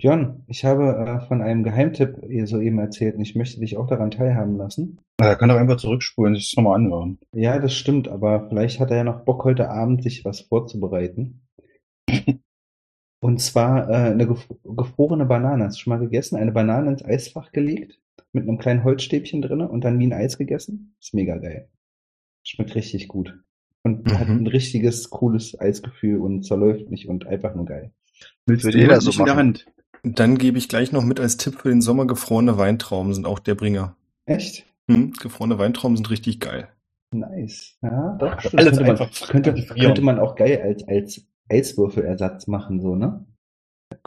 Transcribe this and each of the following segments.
Björn, ich habe äh, von einem Geheimtipp ihr soeben erzählt und ich möchte dich auch daran teilhaben lassen. Er kann doch einfach zurückspulen, sich das nochmal anhören. Ja, das stimmt, aber vielleicht hat er ja noch Bock, heute Abend sich was vorzubereiten. Und zwar äh, eine gef gefrorene Banane. Hast du schon mal gegessen? Eine Banane ins Eisfach gelegt, mit einem kleinen Holzstäbchen drin und dann wie ein Eis gegessen? Ist mega geil. Schmeckt richtig gut. Und Mhm. hat ein richtiges, cooles Eisgefühl und zerläuft nicht und einfach nur geil. Willst Würde du jeder das so nicht in der machen. Hand? Dann gebe ich gleich noch mit als Tipp für den Sommer gefrorene Weintrauben sind auch der Bringer. Echt? Hm, gefrorene Weintrauben sind richtig geil. Nice. Ja, doch. Alles könnte, man, einfach könnte, frieren. könnte man auch geil als, als Eiswürfelersatz machen, so, ne?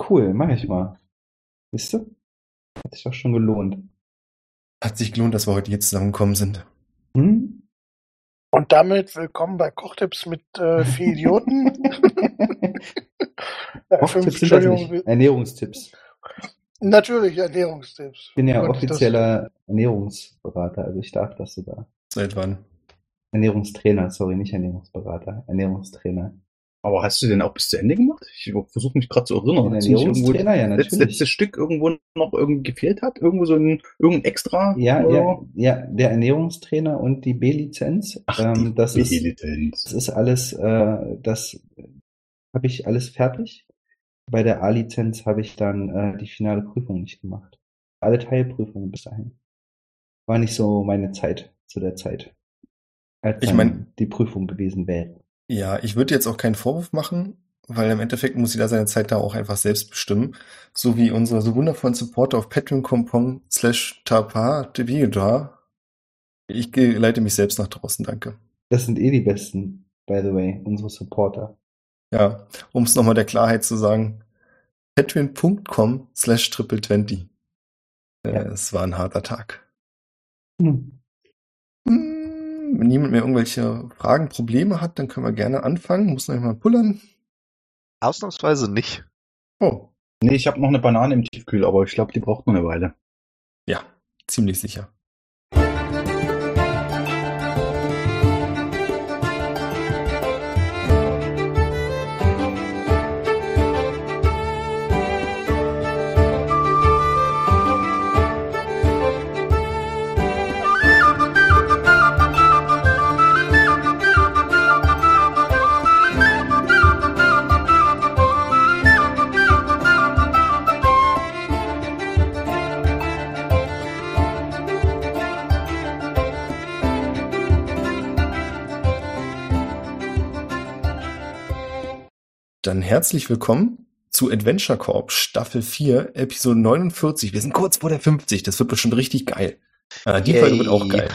Cool, mach ich mal. Wisst du? Hat sich doch schon gelohnt. Hat sich gelohnt, dass wir heute hier zusammengekommen sind. Hm? Und damit willkommen bei Kochtipps mit äh, vier Idioten. äh, Kochtipps sind das Entschuldigung, nicht. Ernährungstipps. Natürlich Ernährungstipps. Ich bin ja das- offizieller Ernährungsberater, also ich darf das sogar. Seit wann? Ernährungstrainer, sorry, nicht Ernährungsberater, Ernährungstrainer. Aber hast du den auch bis zu Ende gemacht? Ich versuche mich gerade zu erinnern. Nicht irgendwo Ernährungstrainer, ja, das letzte Stück irgendwo noch irgendwie gefehlt hat? Irgendwo so ein irgendein Extra? Ja, ja, ja, der Ernährungstrainer und die B-Lizenz. Ähm, die das ist, B-Lizenz. Das ist alles, äh, das habe ich alles fertig. Bei der A-Lizenz habe ich dann äh, die finale Prüfung nicht gemacht. Alle Teilprüfungen bis dahin. War nicht so meine Zeit zu der Zeit. Als Ich mein- die Prüfung gewesen wäre. Ja, ich würde jetzt auch keinen Vorwurf machen, weil im Endeffekt muss jeder seine Zeit da auch einfach selbst bestimmen. So wie unsere so wundervollen Supporter auf patreon.com slash tapa Ich leite mich selbst nach draußen, danke. Das sind eh die besten, by the way, unsere Supporter. Ja, um es nochmal der Klarheit zu sagen, patreon.com slash triple twenty. Ja. Es war ein harter Tag. Hm. Hm, Wenn niemand mehr irgendwelche Fragen, Probleme hat, dann können wir gerne anfangen. Muss noch mal pullern. Ausnahmsweise nicht. Oh, Nee, ich habe noch eine Banane im Tiefkühl, aber ich glaube, die braucht noch eine Weile. ja, ziemlich sicher. Dann herzlich willkommen zu Adventure Corp Staffel 4, Episode 49. Wir sind kurz vor der 50. Das wird bestimmt richtig geil. Äh, die Yay. Folge wird auch geil.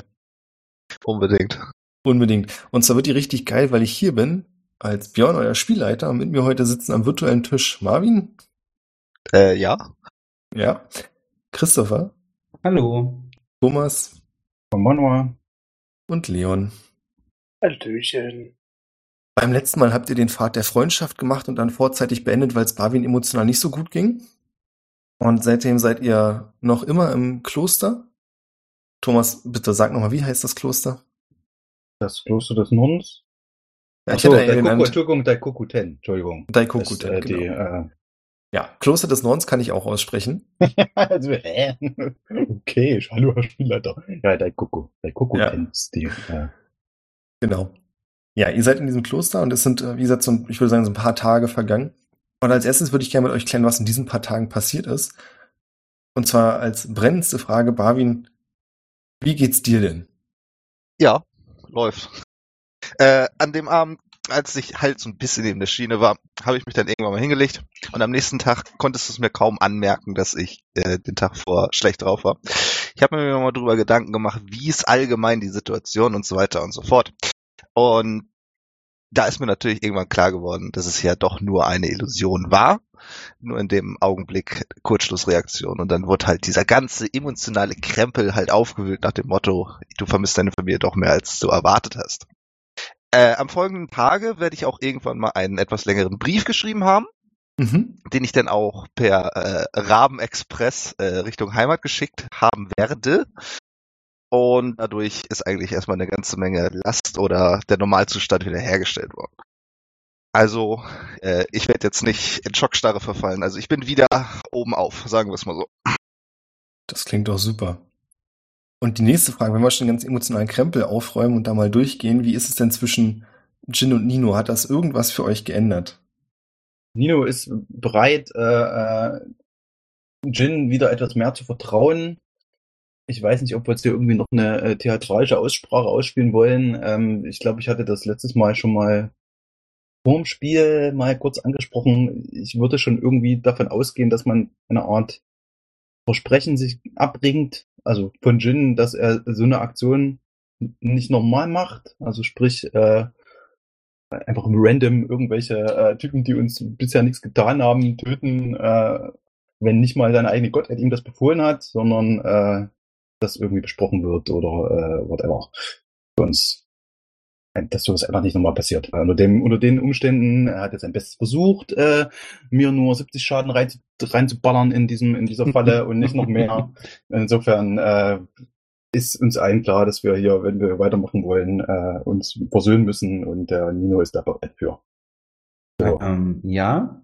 Unbedingt. Unbedingt. Und zwar wird die richtig geil, weil ich hier bin, als Björn, euer Spielleiter. Und mit mir heute sitzen am virtuellen Tisch Marvin, Äh, ja. ja, Christopher, Hallo. Thomas mal mal. und Leon. Hallöchen. Beim letzten Mal habt ihr den Pfad der Freundschaft gemacht und dann vorzeitig beendet, weil es Barwin emotional nicht so gut ging. Und seitdem seid ihr noch immer im Kloster. Thomas, bitte sag nochmal, wie heißt das Kloster? Das Kloster des Nonnens. Ja, Ach so, hätte Entschuldigung, der Kukuten, Entschuldigung. Daikoku, Das, äh, die, genau. äh, Ja, Kloster des Nordens kann ich auch aussprechen. also, hä? Okay, hallo, Herr Spielleiter. Ja, der Kukuten ist die, äh, Genau. Ja, ihr seid in diesem Kloster und es sind, äh, wie gesagt, so, ein- ich würde sagen, so ein paar Tage vergangen. Und als erstes würde ich gerne mit euch klären, was in diesen paar Tagen passiert ist. Und zwar als brennendste Frage, Barwin, wie geht's dir denn? Ja, läuft. Äh, an dem Abend, als ich halt so ein bisschen neben der Schiene war, habe ich mich dann irgendwann mal hingelegt und am nächsten Tag konntest du es mir kaum anmerken, dass ich äh, den Tag vor schlecht drauf war. Ich habe mir mal drüber Gedanken gemacht, wie ist allgemein die Situation und so weiter und so fort. Und da ist mir natürlich irgendwann klar geworden, dass es ja doch nur eine Illusion war. Nur in dem Augenblick Kurzschlussreaktion. Und dann wurde halt dieser ganze emotionale Krempel halt aufgewühlt nach dem Motto, du vermisst deine Familie doch mehr, als du erwartet hast. Äh, am folgenden Tage werde ich auch irgendwann mal einen etwas längeren Brief geschrieben haben, Mhm. den ich dann auch per äh, Rabenexpress äh, Richtung Heimat geschickt haben werde. Und dadurch ist eigentlich erstmal eine ganze Menge Last oder der Normalzustand wiederhergestellt worden. Also, äh, ich werde jetzt nicht in Schockstarre verfallen. Also ich bin wieder oben auf, sagen wir es mal so. Das klingt doch super. Und die nächste Frage, wenn wir schon den ganz emotionalen Krempel aufräumen und da mal durchgehen, wie ist es denn zwischen Jin und Nino? Hat das irgendwas für euch geändert? Nino ist bereit, äh, äh, Jin wieder etwas mehr zu vertrauen. Ich weiß nicht, ob wir jetzt hier irgendwie noch eine äh, theatralische Aussprache ausspielen wollen. Ähm, ich glaube, ich hatte das letztes Mal schon mal vorm Spiel mal kurz angesprochen. Ich würde schon irgendwie davon ausgehen, dass man eine Art Versprechen sich abbringt, also von Jin, dass er so eine Aktion nicht normal macht. Also sprich, äh, einfach random irgendwelche äh, Typen, die uns bisher nichts getan haben, töten, äh, wenn nicht mal seine eigene Gottheit ihm das befohlen hat, sondern äh, das irgendwie besprochen wird oder äh, whatever. Sonst, äh, dass sowas einfach nicht nochmal passiert. Unter, dem, unter den Umständen, er hat jetzt sein Bestes versucht, äh, mir nur 70 Schaden rein, reinzuballern in diesem, in dieser Falle und nicht noch mehr. Insofern äh, ist uns allen klar, dass wir hier, wenn wir weitermachen wollen, äh, uns versöhnen müssen und der Nino ist da bereit für. So. Ähm, ja,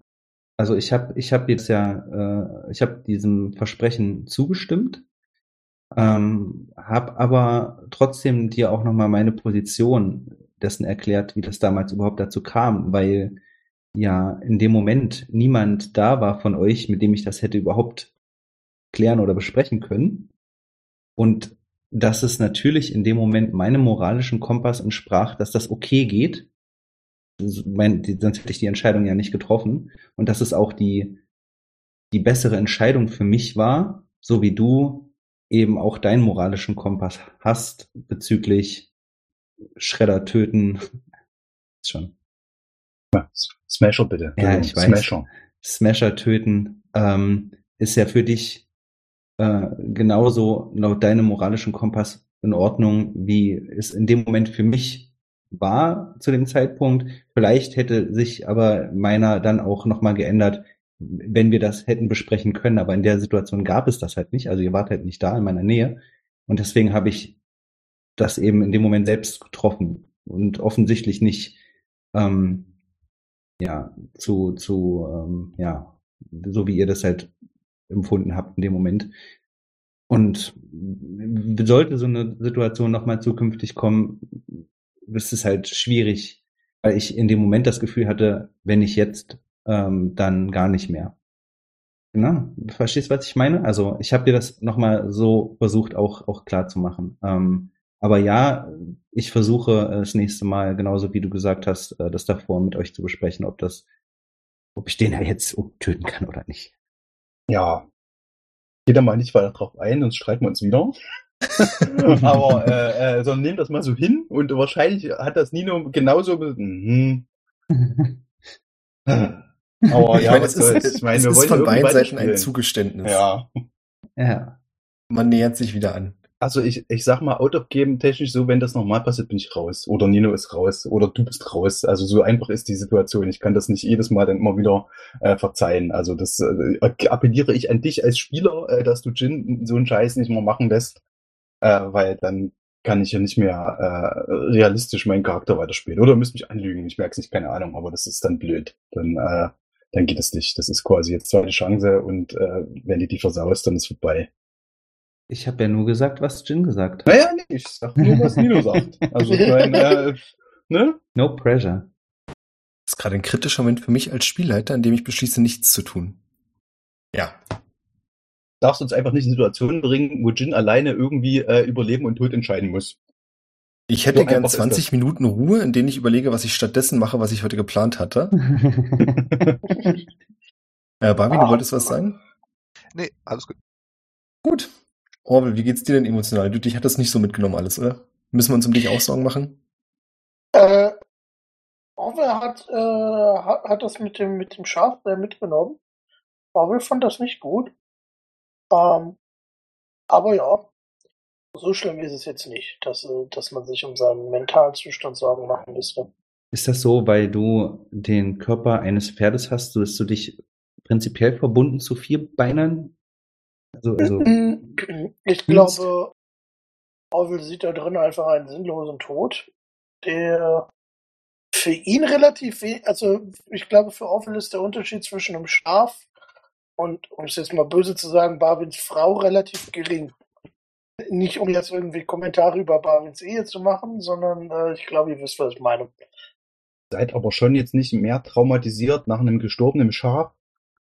also ich habe ich hab jetzt ja, äh, ich habe diesem Versprechen zugestimmt, ähm, habe aber trotzdem dir auch nochmal meine Position dessen erklärt, wie das damals überhaupt dazu kam, weil ja in dem Moment niemand da war von euch, mit dem ich das hätte überhaupt klären oder besprechen können. Und dass es natürlich in dem Moment meinem moralischen Kompass entsprach, dass das okay geht. Mein, sonst hätte ich die Entscheidung ja nicht getroffen. Und dass es auch die, die bessere Entscheidung für mich war, so wie du eben auch deinen moralischen Kompass hast bezüglich Schredder töten. schon. Ja, Smasher bitte. Ja, ich weiß. Smasher. Smasher töten ähm, ist ja für dich äh, genauso laut deinem moralischen Kompass in Ordnung, wie es in dem Moment für mich war zu dem Zeitpunkt. Vielleicht hätte sich aber meiner dann auch nochmal geändert, wenn wir das hätten besprechen können. Aber in der Situation gab es das halt nicht. Also ihr wart halt nicht da in meiner Nähe. Und deswegen habe ich das eben in dem Moment selbst getroffen und offensichtlich nicht ähm, ja zu zu ähm, ja so wie ihr das halt empfunden habt in dem Moment. Und sollte so eine Situation nochmal zukünftig kommen, ist es halt schwierig, weil ich in dem Moment das Gefühl hatte, wenn ich jetzt, ähm, dann gar nicht mehr. Genau, verstehst was ich meine? Also ich habe dir das nochmal so versucht auch, auch klar zu machen. Ähm, aber ja, ich versuche das nächste Mal, genauso wie du gesagt hast, äh, das davor mit euch zu besprechen, ob das, ob ich den ja jetzt töten kann oder nicht. Ja. Geht da mal nicht weiter drauf ein, sonst streiten wir uns wieder. Aber äh, äh, sondern nehmt das mal so hin und wahrscheinlich hat das Nino genauso. Mhm. Aber ja, es ist, ich meine, es ist von beiden Seiten ein Zugeständnis. Ja. Ja. Man nähert sich wieder an. Also ich, ich sag mal, out of game technisch so, wenn das normal passiert, bin ich raus. Oder Nino ist raus. Oder du bist raus. Also so einfach ist die Situation. Ich kann das nicht jedes Mal dann immer wieder äh, verzeihen. Also das äh, appelliere ich an dich als Spieler, äh, dass du Jin so einen Scheiß nicht mehr machen lässt. Äh, weil dann kann ich ja nicht mehr äh, realistisch meinen Charakter weiterspielen. Oder müsste mich anlügen. Ich merke es nicht, keine Ahnung, aber das ist dann blöd. Dann, äh, dann geht es nicht. Das ist quasi jetzt zweite Chance und äh, wenn die die versaust, dann ist vorbei. Ich habe ja nur gesagt, was Jin gesagt hat. Naja, nee, ich sag nur, was Nino sagt. Also, mein, äh, ne? No pressure. Das ist gerade ein kritischer Moment für mich als Spielleiter, in dem ich beschließe, nichts zu tun. Ja. Darfst uns einfach nicht in Situationen bringen, wo Jin alleine irgendwie äh, über Leben und Tod entscheiden muss. Ich hätte so gern 20 Minuten Ruhe, in denen ich überlege, was ich stattdessen mache, was ich heute geplant hatte. äh, Barbie, du wolltest was sagen? Nee, alles gut. Gut, Orwell, wie geht's dir denn emotional? Du, dich hat das nicht so mitgenommen alles, oder? Müssen wir uns um dich auch Sorgen machen? Äh, Orwell hat, äh, hat, hat das mit dem, mit dem Schaf äh, mitgenommen. Orwell fand das nicht gut. Ähm, aber ja, so schlimm ist es jetzt nicht, dass, äh, dass man sich um seinen mentalen Zustand Sorgen machen müsste. Ist das so, weil du den Körper eines Pferdes hast, dass du dich prinzipiell verbunden zu vier Beinern also, also ich glaube, Orwell sieht da drin einfach einen sinnlosen Tod, der für ihn relativ wenig, also ich glaube, für Orwell ist der Unterschied zwischen einem Schaf und, um es jetzt mal böse zu sagen, Barwins Frau relativ gering. Nicht um jetzt irgendwie Kommentare über Barwins Ehe zu machen, sondern äh, ich glaube, ihr wisst, was ich meine. Seid aber schon jetzt nicht mehr traumatisiert nach einem gestorbenen Schaf,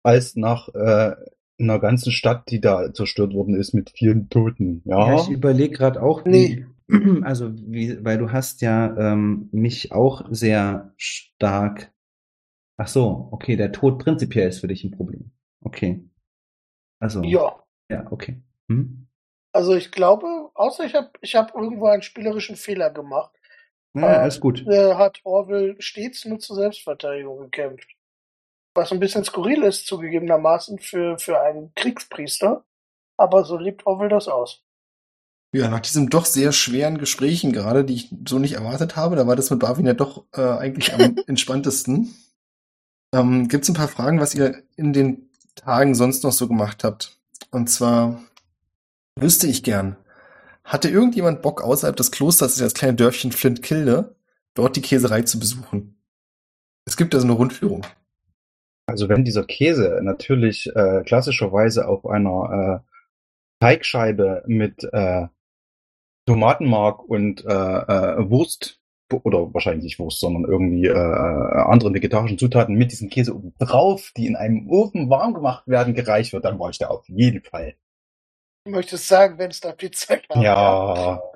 als nach äh, einer ganzen Stadt, die da zerstört worden ist mit vielen Toten. Ja, Ja, ich überlege gerade auch, Nee. wie, also wie, weil du hast ja ähm, mich auch sehr stark. Ach so, okay, der Tod prinzipiell ist für dich ein Problem. Okay. Also, Ja. ja, okay. Hm? Also ich glaube, außer ich habe ich hab irgendwo einen spielerischen Fehler gemacht, Ja, Äh, alles gut. äh, hat Orwell stets nur zur Selbstverteidigung gekämpft. Was ein bisschen skurril ist, zugegebenermaßen, für, für einen Kriegspriester. Aber so lebt Orwell das aus. Ja, nach diesem doch sehr schweren Gesprächen gerade, die ich so nicht erwartet habe, da war das mit Barwin ja doch äh, eigentlich am entspanntesten. Ähm, Gibt es ein paar Fragen, was ihr in den Tagen sonst noch so gemacht habt? Und zwar wüsste ich gern, hatte irgendjemand Bock außerhalb des Klosters, das kleine Dörfchen Flintkilde, dort die Käserei zu besuchen? Es gibt also eine Rundführung. Also wenn dieser Käse natürlich äh, klassischerweise auf einer äh, Teigscheibe mit äh, Tomatenmark und äh, äh, Wurst oder wahrscheinlich nicht Wurst, sondern irgendwie äh, anderen vegetarischen Zutaten mit diesem Käse oben drauf, die in einem Ofen warm gemacht werden, gereicht wird, dann war ich da auf jeden Fall. Du möchtest sagen, wenn es da Pizza gab. Ja,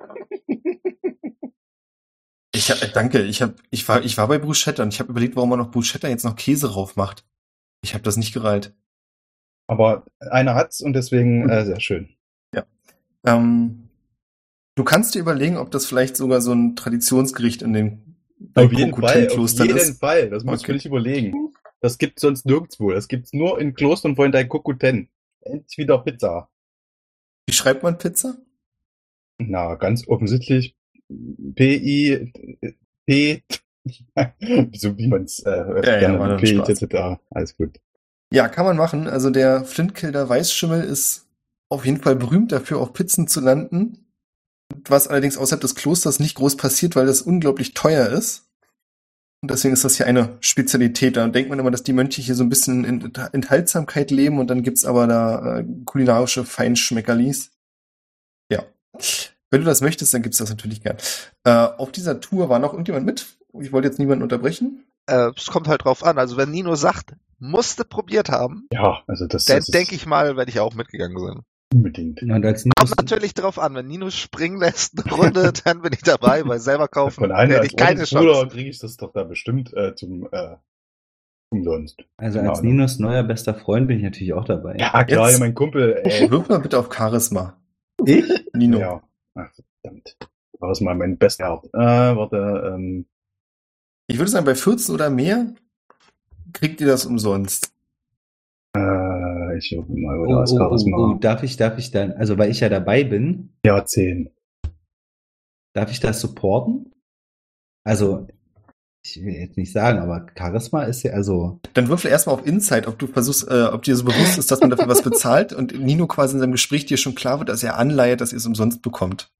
Ich hab, äh, danke, ich hab, ich war, ich war bei Bruschetta und ich habe überlegt, warum man noch Bruschetta jetzt noch Käse drauf macht. Ich habe das nicht gereilt. aber einer hat's und deswegen äh, sehr schön. Ähm, du kannst dir überlegen, ob das vielleicht sogar so ein Traditionsgericht in den Auf jeden Fall, auf jeden ist. Fall. Das musst Okay. du nicht überlegen. Das gibt's sonst nirgendwo. Das gibt's nur in Klostern von Daikokuten. Endlich wieder Pizza. Wie schreibt man Pizza? Na, ganz offensichtlich P-I, P, so wie man's äh, ja, gerne dann P, etc. Alles gut. Ja, kann man machen. Also der Flintkilder Weißschimmel ist auf jeden Fall berühmt dafür, auf Pizzen zu landen. Was allerdings außerhalb des Klosters nicht groß passiert, weil das unglaublich teuer ist. Und deswegen ist das hier eine Spezialität. Da denkt man immer, dass die Mönche hier so ein bisschen in Enthaltsamkeit leben und dann gibt's aber da äh, kulinarische Feinschmeckerlis. Ja. Wenn du das möchtest, dann gibt's das natürlich gern. Äh, auf dieser Tour war noch irgendjemand mit? Ich wollte jetzt niemanden unterbrechen. Äh, es kommt halt drauf an. Also wenn Nino sagt, musste probiert haben, Ja, also das, dann denke ich mal, werde ich auch mitgegangen sein. Unbedingt. Und als Kommt natürlich drauf an, wenn Nino springen lässt eine Runde, dann bin ich dabei, weil selber kaufen Von einem hätte ich keine Chance. kriege ich das doch da bestimmt äh, zum äh, umsonst. also als Ahnung. Ninos neuer bester Freund bin ich natürlich auch dabei. Ja, klar, Jetzt- mein Kumpel. Ey. Wirf mal bitte auf Charisma. Ich? Nino. Ja. Ach, verdammt. War das mal mein bester Haupt. Äh, warte, ähm, Ich würde sagen, bei 14 oder mehr kriegt ihr das umsonst. Äh, ich gucke mal, Oh, oder das oh, Charisma. oh, oh, darf ich, darf ich dann, also weil ich ja dabei bin, Ja, 10. darf ich das supporten? Also, ich will jetzt nicht sagen, aber Charisma ist ja, also, Dann würfel erstmal auf Insight, ob du versuchst, äh, ob dir so bewusst ist, dass man dafür was bezahlt und Nino quasi in seinem Gespräch dir schon klar wird, dass er anleiht, dass ihr es umsonst bekommt.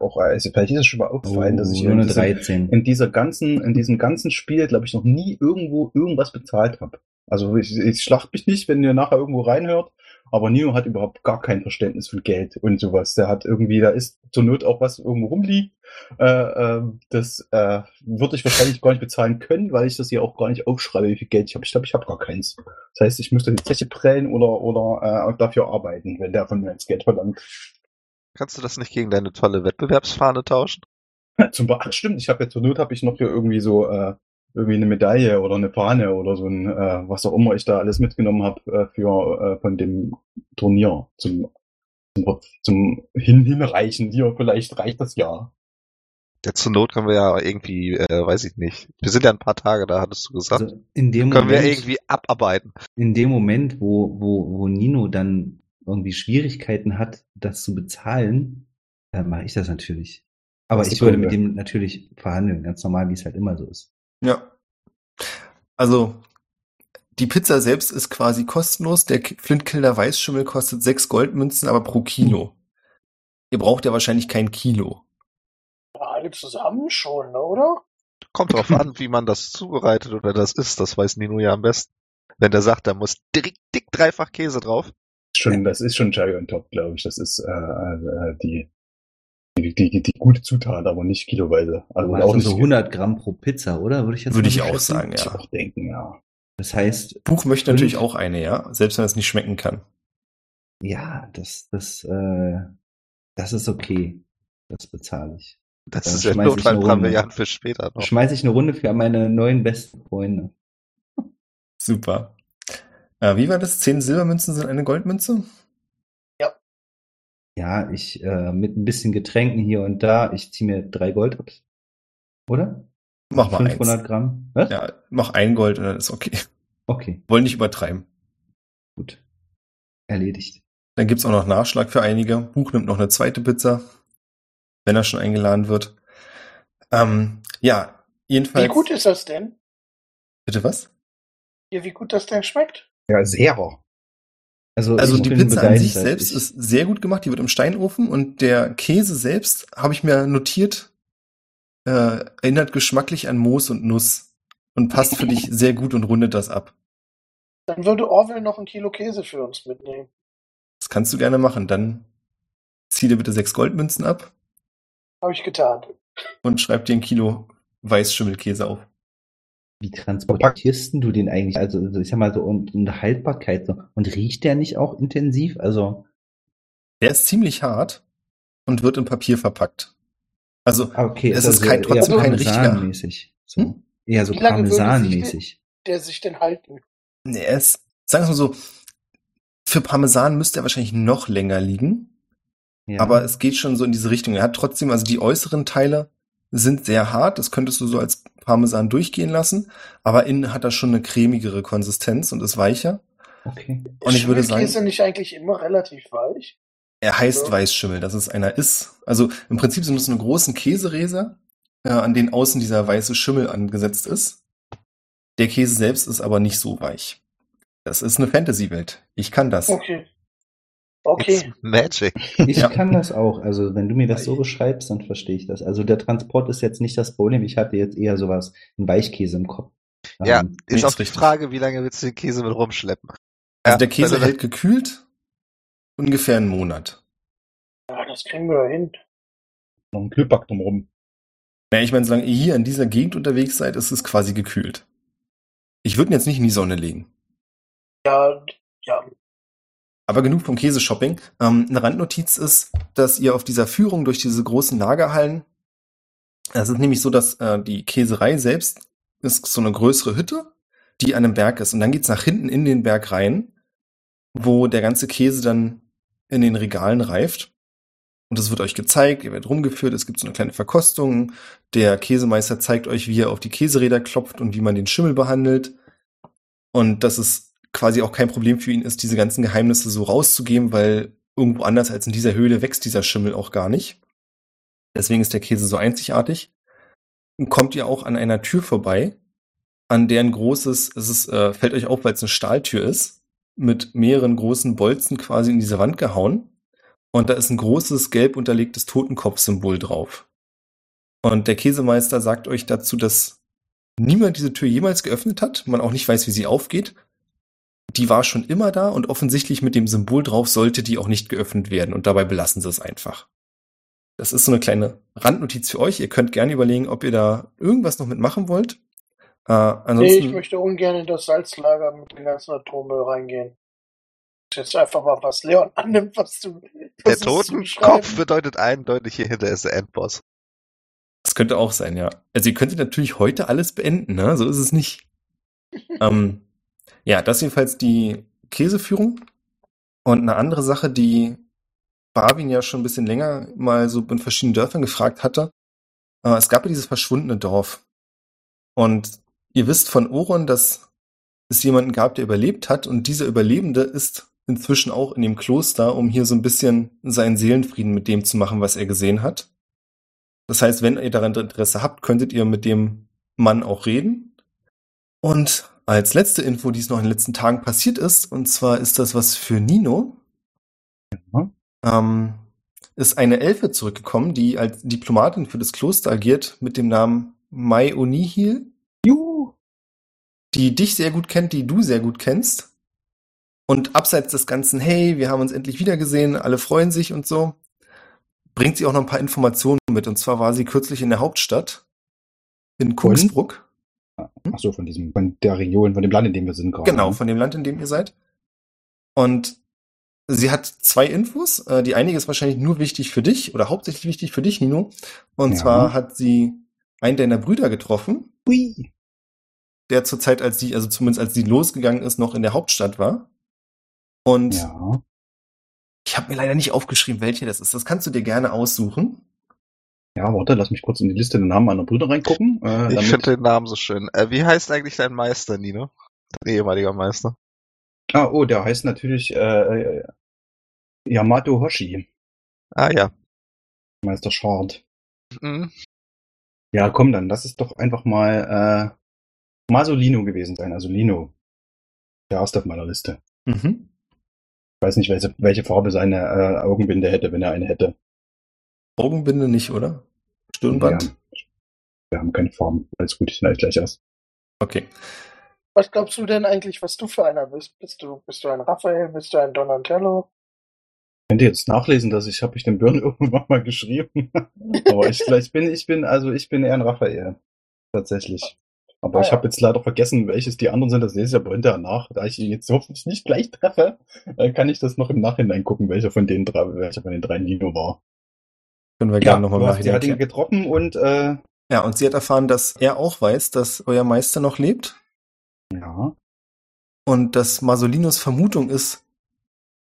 Auch, also vielleicht ist es schon mal aufgefallen, dass ich nur in, diesem, 13. in dieser ganzen, in diesem ganzen Spiel, glaube ich, noch nie irgendwo irgendwas bezahlt habe. Also ich, ich schlacht mich nicht, wenn ihr nachher irgendwo reinhört, aber Nino hat überhaupt gar kein Verständnis von Geld und sowas. Der hat irgendwie, da ist zur Not auch was irgendwo rumliegt. Äh, äh, das äh, würde ich wahrscheinlich gar nicht bezahlen können, weil ich das hier auch gar nicht aufschreibe, wie viel Geld ich habe. Ich glaube, ich habe gar keins. Das heißt, ich müsste die Zeche prellen oder, oder äh, dafür arbeiten, wenn der von mir ins Geld verlangt. Kannst du das nicht gegen deine tolle Wettbewerbsfahne tauschen? Zum Beispiel, stimmt, ich habe ja zur Not habe ich noch hier irgendwie so äh, irgendwie eine Medaille oder eine Fahne oder so ein, äh, was auch immer ich da alles mitgenommen habe äh, für äh, von dem Turnier zum zum, zum Hin hinreichen. Hier, vielleicht reicht das ja. Ja, zur Not können wir ja irgendwie, äh, weiß ich nicht. Wir sind ja ein paar Tage da, hattest du gesagt. Also in dem können wir Moment, irgendwie abarbeiten. in dem Moment, wo, wo, wo Nino dann irgendwie Schwierigkeiten hat, das zu bezahlen, dann mache ich das natürlich. Aber Das ich würde mit dem natürlich verhandeln, ganz normal, wie es halt immer so ist. Ja. Also, die Pizza selbst ist quasi kostenlos. Der Flintkilder Weißschimmel kostet sechs Goldmünzen, aber pro Kilo. Ihr braucht ja wahrscheinlich kein Kilo. Ja, alle zusammen schon, ne, oder? Kommt drauf an, wie man das zubereitet oder das isst. Das weiß Nino ja am besten. Wenn der sagt, da muss dick, dick dreifach Käse drauf. Schon, das ist schon Cherry on Top, glaube ich. Das ist äh, äh, die, die, die, die gute Zutat, aber nicht kiloweise. Also auch sind so 100 Gramm pro Pizza, oder? Würde ich jetzt Würde ich auch sagen, ich ja. auch denken, ja. Das heißt, Buch möchte natürlich auch eine, ja, selbst wenn es nicht schmecken kann. ja, das, das, äh, das ist okay. Das bezahle ich. Das Dann ist ja ich eine Runde. Notfallbrillant für später noch. Schmeiße ich eine Runde für meine neuen besten Freunde. Super. Äh, wie war das? Zehn Silbermünzen sind eine Goldmünze? Ja, ich äh, mit ein bisschen Getränken hier und da, ich ziehe mir drei Gold ab. Oder? Mach mal 500 eins. Gramm. Was? Ja, mach ein Gold und dann ist okay. Okay, Wollen nicht übertreiben. gut. Erledigt. Dann gibt's auch noch Nachschlag für einige. Buch nimmt noch eine zweite Pizza, wenn er schon eingeladen wird. Ähm, ja, jedenfalls. Wie gut ist das denn? Bitte was? Ja, wie gut das denn schmeckt? Ja, sehr. Also, Also die Pizza an sich selbst Ich- ist sehr gut gemacht, die wird im Steinofen und der Käse selbst, habe ich mir notiert, äh, erinnert geschmacklich an Moos und Nuss und passt für dich sehr gut und rundet das ab. Dann würde Orwell noch ein Kilo Käse für uns mitnehmen. Das kannst du gerne machen. Dann zieh dir bitte sechs Goldmünzen ab Habe ich getan. und schreib dir ein Kilo Weißschimmelkäse auf. Wie transportierst du den eigentlich? Also, also ich sag mal so, und, und Haltbarkeit so. Und riecht der nicht auch intensiv? Also, Der ist ziemlich hart und wird in Papier verpackt. Also ah, okay, Es also ist kein- eher trotzdem kein richtiger-. So. Hm? Eher so Parmesan-mäßig. Der sich denn halten. er ist, sagen wir mal so, für Parmesan müsste er wahrscheinlich noch länger liegen. Ja. Aber es geht schon so in diese Richtung. Er hat trotzdem, also die äußeren Teile sind sehr hart. Das könntest du so als Parmesan durchgehen lassen. Aber innen hat er schon eine cremigere Konsistenz und ist weicher. okay. Und ich würde Ist Käse sagen, nicht eigentlich immer relativ weich? er heißt Ja. Weißschimmel, dass es einer ist. Also im Prinzip sind es so eine großen Käseräser, äh, an denen außen dieser weiße Schimmel angesetzt ist. Der Käse selbst ist aber nicht so weich. Das ist eine Fantasy-Welt. Ich kann das. Okay. It's Okay. Magic. Ich Ja. kann das auch. Also, wenn du mir das so beschreibst, dann verstehe ich das. Also, der Transport ist jetzt nicht das Problem. Ich hatte jetzt eher sowas, einen Weichkäse im Kopf. Ja, Ähm, ist ist auch die richtig. Frage, wie lange willst du den Käse mit rumschleppen? Also Ja, der Käse du- hält gekühlt ungefähr einen Monat. Ja, das kriegen wir hin. Noch ein Kühlpack drumrum. Ja, ich meine, solange ihr hier in dieser Gegend unterwegs seid, ist es quasi gekühlt. Ich würde ihn jetzt nicht in die Sonne legen. Ja, ja. Aber genug vom Käseshopping. Ähm, eine Randnotiz ist, dass ihr auf dieser Führung durch diese großen Lagerhallen, es ist nämlich so, dass äh, die Käserei selbst ist so eine größere Hütte, die an einem Berg ist. Und dann geht's nach hinten in den Berg rein, wo der ganze Käse dann in den Regalen reift. Und das wird euch gezeigt, ihr werdet rumgeführt, es gibt so eine kleine Verkostung. Der Käsemeister zeigt euch, wie er auf die Käseräder klopft und wie man den Schimmel behandelt. Und dass es quasi auch kein Problem für ihn ist, diese ganzen Geheimnisse so rauszugeben, weil irgendwo anders als in dieser Höhle wächst dieser Schimmel auch gar nicht. Deswegen ist der Käse so einzigartig. Und kommt ihr auch an einer Tür vorbei, an der ein großes, es ist, äh, fällt euch auf, weil es eine Stahltür ist, mit mehreren großen Bolzen quasi in diese Wand gehauen. Und da ist ein großes gelb unterlegtes Totenkopfsymbol drauf. Und der Käsemeister sagt euch dazu, dass niemand diese Tür jemals geöffnet hat, man auch nicht weiß, wie sie aufgeht. Die war schon immer da und offensichtlich mit dem Symbol drauf sollte die auch nicht geöffnet werden und dabei belassen sie es einfach. Das ist so eine kleine Randnotiz für euch. Ihr könnt gerne überlegen, ob ihr da irgendwas noch mitmachen wollt. Äh, Nee, ich möchte ungern in das Salzlager mit dem ganzen Atommüll reingehen. Jetzt einfach mal, was Leon annimmt, was du. Der versuchst zu Totenkopf bedeutet eindeutig, hier hinter ist der Endboss. Das könnte auch sein, ja. Also ihr könntet natürlich heute alles beenden, ne? So ist es nicht. ähm, ja, das jedenfalls die Käseführung. Und eine andere Sache, die Barwin ja schon ein bisschen länger mal so in verschiedenen Dörfern gefragt hatte. Äh, es gab ja dieses verschwundene Dorf. Und ihr wisst von Oron, dass es jemanden gab, der überlebt hat. Und dieser Überlebende ist inzwischen auch in dem Kloster, um hier so ein bisschen seinen Seelenfrieden mit dem zu machen, was er gesehen hat. Das heißt, wenn ihr daran Interesse habt, könntet ihr mit dem Mann auch reden. Und als letzte Info, die es noch in den letzten Tagen passiert ist, und zwar ist das was für Nino, Ja. ähm, ist eine Elfe zurückgekommen, die als Diplomatin für das Kloster agiert mit dem Namen Mai Onihil, Juhu. die dich sehr gut kennt, die du sehr gut kennst. Und abseits des Ganzen, hey, wir haben uns endlich wiedergesehen, alle freuen sich und so, bringt sie auch noch ein paar Informationen mit. Und zwar war sie kürzlich in der Hauptstadt, in Kungsbruck. Ach so, von diesem, von der Region, von dem Land, in dem wir sind gerade. Genau, von dem Land, in dem ihr seid. Und sie hat zwei Infos. Äh, Die einige ist wahrscheinlich nur wichtig für dich oder hauptsächlich wichtig für dich, Nino. Und Ja. zwar hat sie einen deiner Brüder getroffen, Ui. der zur Zeit, als sie, also zumindest als sie losgegangen ist, noch in der Hauptstadt war. Und Ja. ich habe mir leider nicht aufgeschrieben, welche das ist. Das kannst du dir gerne aussuchen. Ja, warte, lass mich kurz in die Liste der Namen meiner Brüder reingucken. Äh, Ich finde den Namen so schön. Äh, wie heißt eigentlich dein Meister, Nino? Dein ehemaliger Meister. Ah, oh, der heißt natürlich äh, Yamato Hoshi, Ah ja. Meister Shard. Mhm. Ja, komm dann, lass es doch einfach mal äh, Masolino gewesen sein, also Lino. Der erste auf meiner Liste. Mhm. Ich weiß nicht, welche, welche Farbe seine äh, Augenbinde hätte, wenn er eine hätte. Augenbinde nicht, oder? Stirnband? Ja. Wir haben keine Farben. Alles gut, ich schneide gleich erst. Okay. Was glaubst du denn eigentlich, was du für einer bist? Bist du, bist du ein Raphael? Bist du ein Donatello? Könnt ihr jetzt nachlesen, dass ich habe ich den Birn irgendwann mal geschrieben. Aber ich, ich bin, ich bin, also ich bin eher ein Raphael. Tatsächlich. Aber Ah, ich ja. habe jetzt leider vergessen, welches die anderen sind. Das lese ich aber hinterher nach. Da ich ihn jetzt hoffentlich nicht gleich treffe, äh, kann ich das noch im Nachhinein gucken, welcher von den drei, welcher von den drei Nino war. Können wir gerne nochmal hast, sie hat ihn getroffen und äh, Ja, und sie hat erfahren, dass er auch weiß, dass euer Meister noch lebt. ja, Und dass Masolinos Vermutung ist,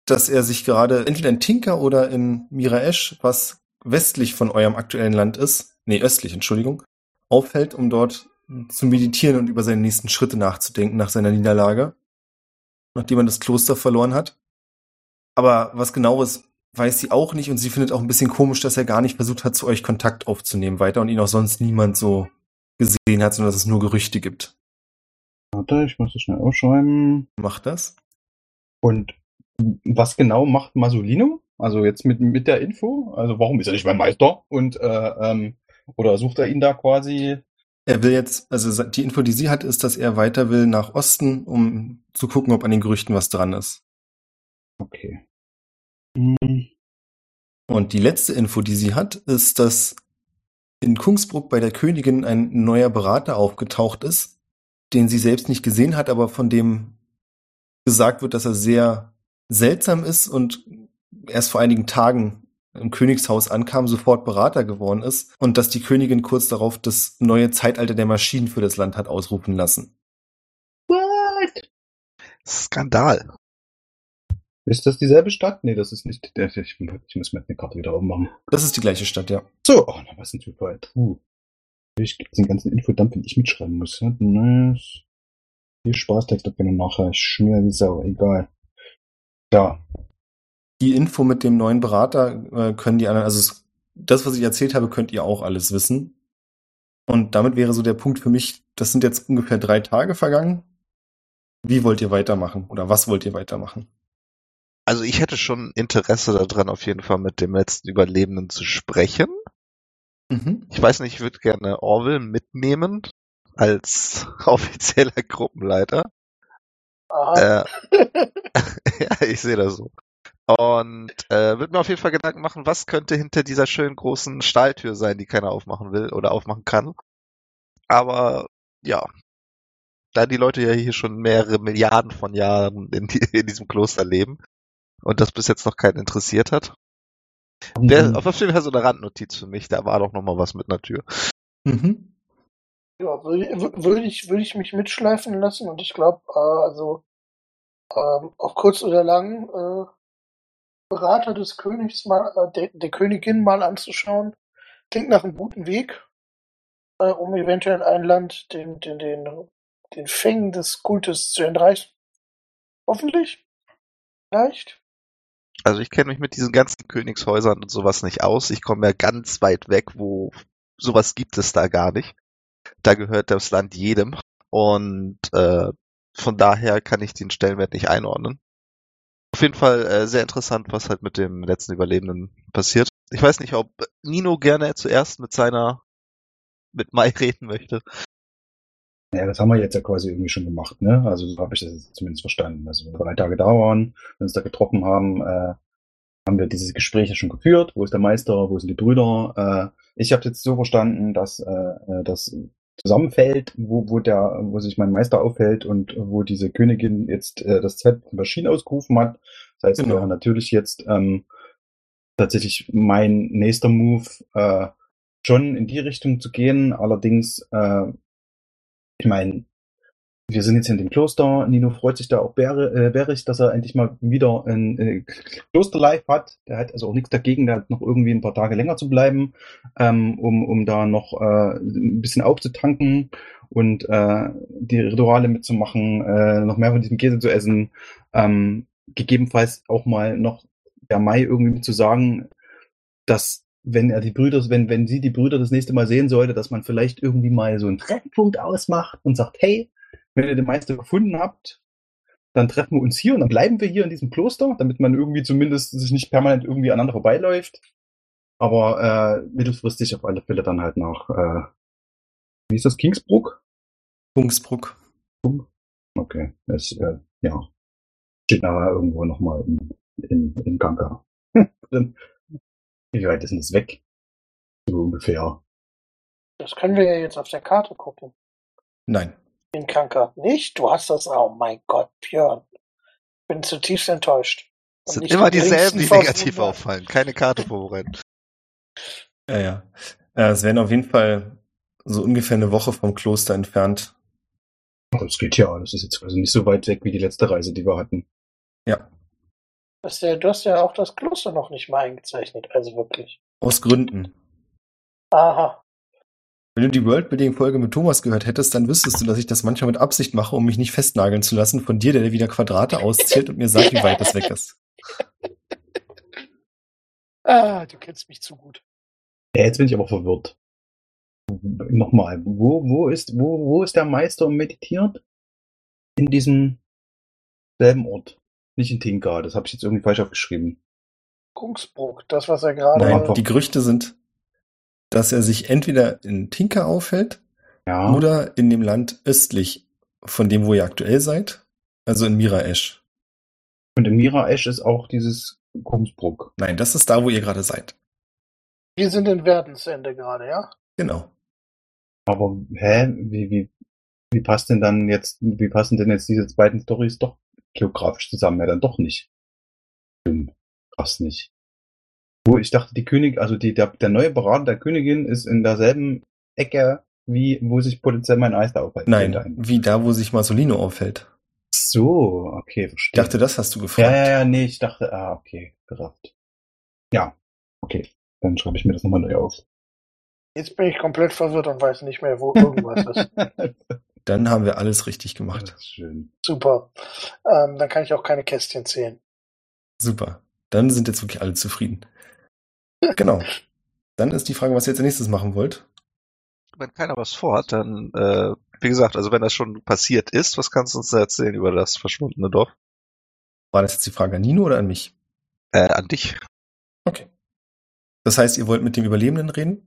dass er sich gerade entweder in Tinker oder in Miraesch, was westlich von eurem aktuellen Land ist, nee, östlich, Entschuldigung, aufhält, um dort zu meditieren und über seine nächsten Schritte nachzudenken nach seiner Niederlage, nachdem er das Kloster verloren hat. Aber was genaues weiß sie auch nicht und sie findet auch ein bisschen komisch, dass er gar nicht versucht hat, zu euch Kontakt aufzunehmen weiter und ihn auch sonst niemand so gesehen hat, sondern dass es nur Gerüchte gibt. warte, ich muss das schnell aufschreiben. Macht das? Und was genau macht Masolino? Also jetzt mit, mit der Info? Also warum ist er nicht mein Meister? Und äh, ähm, oder sucht er ihn da quasi? Er will jetzt, also die Info, die sie hat, ist, dass er weiter will nach Osten, um zu gucken, ob an den Gerüchten was dran ist. Okay. Hm, Und die letzte Info, die sie hat, ist, dass in Kungsbruck bei der Königin ein neuer Berater aufgetaucht ist, den sie selbst nicht gesehen hat, aber von dem gesagt wird, dass er sehr seltsam ist und erst vor einigen Tagen im Königshaus ankam, sofort Berater geworden ist und dass die Königin kurz darauf das neue Zeitalter der Maschinen für das Land hat ausrufen lassen. What? Skandal. Ist das dieselbe Stadt? Nee, das ist nicht. Ich, ich muss mir eine Karte wieder aufmachen. Das ist die gleiche Stadt, ja. So, oh, na, was ein Zufall. Puh. Ich gibt den ganzen Infodump, den ich mitschreiben muss. Ja, nice. Viel Spaßtext auf jeden nachher. Ich schmier die Sau, egal. Ja, Die Info mit dem neuen Berater äh, können die anderen, also es, das, was ich erzählt habe, könnt ihr auch alles wissen. Und damit wäre so der Punkt für mich, das sind jetzt ungefähr drei Tage vergangen. Wie wollt ihr weitermachen? Oder was wollt ihr weitermachen? Also ich hätte schon Interesse daran, auf jeden Fall mit dem letzten Überlebenden zu sprechen. Mhm. Ich weiß nicht, ich würde gerne Orville mitnehmen als offizieller Gruppenleiter. Aha. Äh, ja, ich sehe das so. Und äh, würde mir auf jeden Fall Gedanken machen, was könnte hinter dieser schönen großen Stahltür sein, die keiner aufmachen will oder aufmachen kann. Aber ja, da die Leute ja hier schon mehrere Milliarden von Jahren in, die, in diesem Kloster leben und das bis jetzt noch keinen interessiert hat, wäre auf jeden Fall so eine Randnotiz für mich. Da war doch noch mal was mit einer Tür. Mhm. Ja, würde würd ich, würde ich mich mitschleifen lassen und ich glaube, äh, also ähm, auf kurz oder lang äh, Berater des Königs mal, äh, der, der Königin mal anzuschauen, klingt nach einem guten Weg, äh, um eventuell ein Land den, den, den, den Fängen des Kultes zu entreißen. Hoffentlich. Vielleicht. Also ich kenne mich mit diesen ganzen Königshäusern und sowas nicht aus. Ich komme ja ganz weit weg, wo sowas gibt es da gar nicht. Da gehört das Land jedem. Und äh, von daher kann ich den Stellenwert nicht einordnen. Auf jeden Fall äh, sehr interessant, was halt mit dem letzten Überlebenden passiert. Ich weiß nicht, ob Nino gerne zuerst mit seiner mit Mai reden möchte. Ja, das haben wir jetzt ja quasi irgendwie schon gemacht, ne? Also so habe ich das jetzt zumindest verstanden. Also wenn wir drei Tage da waren, wir uns da getroffen haben, äh, haben wir diese Gespräche schon geführt. Wo ist der Meister? Wo sind die Brüder? Äh, ich habe jetzt so verstanden, dass äh, das zusammenfällt, wo, wo der, wo sich mein Meister aufhält und wo diese Königin jetzt äh, das Zelt Maschinen ausgerufen hat. Das heißt, Genau. wäre natürlich jetzt ähm, tatsächlich mein nächster Move äh, schon in die Richtung zu gehen. Allerdings, äh, ich meine, wir sind jetzt in dem Kloster. Nino freut sich da auch äh, bärig, dass er endlich mal wieder ein äh, Klosterlife hat. Der hat also auch nichts dagegen, da noch irgendwie ein paar Tage länger zu bleiben, ähm, um, um da noch äh, ein bisschen aufzutanken und äh, die Rituale mitzumachen, äh, noch mehr von diesem Käse zu essen. Ähm, gegebenenfalls auch mal noch der Mai irgendwie zu sagen, dass wenn er die Brüder, wenn, wenn sie die Brüder das nächste Mal sehen sollte, dass man vielleicht irgendwie mal so einen Treffpunkt ausmacht und sagt, hey, wenn ihr den Meister gefunden habt, dann treffen wir uns hier und dann bleiben wir hier in diesem Kloster, damit man irgendwie zumindest sich nicht permanent irgendwie aneinander vorbeiläuft. Aber äh, mittelfristig auf alle Fälle dann halt nach, äh, wie ist das, Kingsbrook? Bungsbruck. Okay, das, äh, ja, steht nachher irgendwo nochmal in, in, in Ganka. Wie weit ist denn das weg? So ungefähr. Das können wir ja jetzt auf der Karte gucken. Nein. In Kranker. Nicht? Du hast das. Oh mein Gott, Björn. Bin zutiefst enttäuscht. Es sind immer die dieselben, die negativ auffallen. Keine Karte vorbereiten. Ja, ja. Äh, es wären auf jeden Fall so ungefähr eine Woche vom Kloster entfernt. Das geht ja, das ist jetzt also nicht so weit weg wie die letzte Reise, die wir hatten. Ja. Das ist ja, du hast ja auch das Kloster noch nicht mal eingezeichnet, also wirklich. Aus Gründen. Aha. Wenn du die Worldbuilding-Folge mit Thomas gehört hättest, dann wüsstest du, dass ich das manchmal mit Absicht mache, um mich nicht festnageln zu lassen von dir, der wieder Quadrate auszählt und mir sagt, wie weit das weg ist. Ah, du kennst mich zu gut. Ja, jetzt bin ich aber verwirrt. Nochmal, wo, wo ist, wo, wo ist der Meister und meditiert? In diesem selben Ort. Nicht in Tinka, das habe ich jetzt irgendwie falsch aufgeschrieben. Kungsbruck, das, was er gerade. Nein, die Gerüchte sind, dass er sich entweder in Tinka aufhält Ja. oder in dem Land östlich von dem, wo ihr aktuell seid, also in Miraesch. Und in Mira Esch ist auch dieses Kumsbruck. Nein, das ist da, wo ihr gerade seid. Wir sind in Werdensende gerade, ja? Genau. Aber, hä, wie, wie, wie passt denn dann jetzt, wie passen denn jetzt diese beiden Stories doch geografisch zusammen? Ja, dann doch nicht. Dumm. Krass nicht. Wo ich dachte, die König, also die, der, der neue Berater der Königin ist in derselben Ecke, wie, wo sich potenziell mein Eis da aufhält. Nein, wie da, wo sich Masolino aufhält. So, okay, Ich verstehe. dachte, das hast du gefragt. ja, ja, ja, nee, ich dachte, ah, okay, gerafft. Ja, okay. Dann schreibe ich mir das nochmal neu auf. Jetzt bin ich komplett verwirrt und weiß nicht mehr, wo irgendwas ist. Dann haben wir alles richtig gemacht. schön. Super. Ähm, dann kann ich auch keine Kästchen zählen. Super. Dann sind jetzt wirklich alle zufrieden. Genau. Dann ist die Frage, was ihr jetzt als nächstes machen wollt. Wenn keiner was vorhat, dann, äh, wie gesagt, also wenn das schon passiert ist, was kannst du uns da erzählen über das verschwundene Dorf? War das jetzt die Frage an Nino oder an mich? Äh, an dich. Okay. Das heißt, ihr wollt mit dem Überlebenden reden?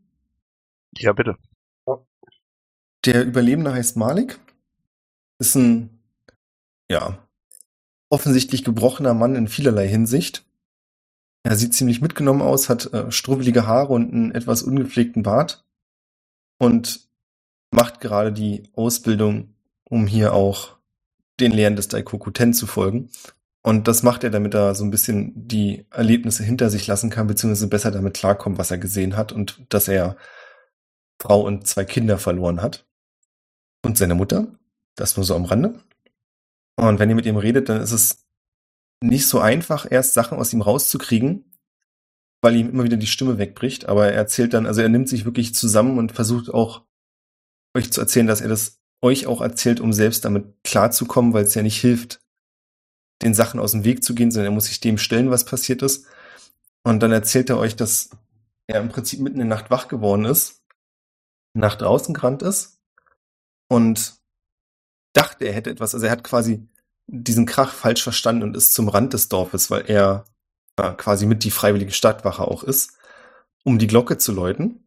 Ja, bitte. Der Überlebende heißt Malik. Ist ein, ja, offensichtlich gebrochener Mann in vielerlei Hinsicht. Er sieht ziemlich mitgenommen aus, hat äh, strubbelige Haare und einen etwas ungepflegten Bart und macht gerade die Ausbildung, um hier auch den Lehren des Daikoku Ten zu folgen. Und das macht er, damit er so ein bisschen die Erlebnisse hinter sich lassen kann, beziehungsweise besser damit klarkommt, was er gesehen hat und dass er Frau und zwei Kinder verloren hat. Und seine Mutter. Das nur so am Rande. Und wenn ihr mit ihm redet, dann ist es nicht so einfach, erst Sachen aus ihm rauszukriegen, weil ihm immer wieder die Stimme wegbricht. Aber er erzählt dann, also er nimmt sich wirklich zusammen und versucht auch euch zu erzählen, dass er das euch auch erzählt, um selbst damit klarzukommen, weil es ja nicht hilft, den Sachen aus dem Weg zu gehen, sondern er muss sich dem stellen, was passiert ist. Und dann erzählt er euch, dass er im Prinzip mitten in der Nacht wach geworden ist, nach draußen gerannt ist und dachte, er hätte etwas, also er hat quasi diesen Krach falsch verstanden und ist zum Rand des Dorfes, weil er äh, quasi mit die freiwillige Stadtwache auch ist, um die Glocke zu läuten.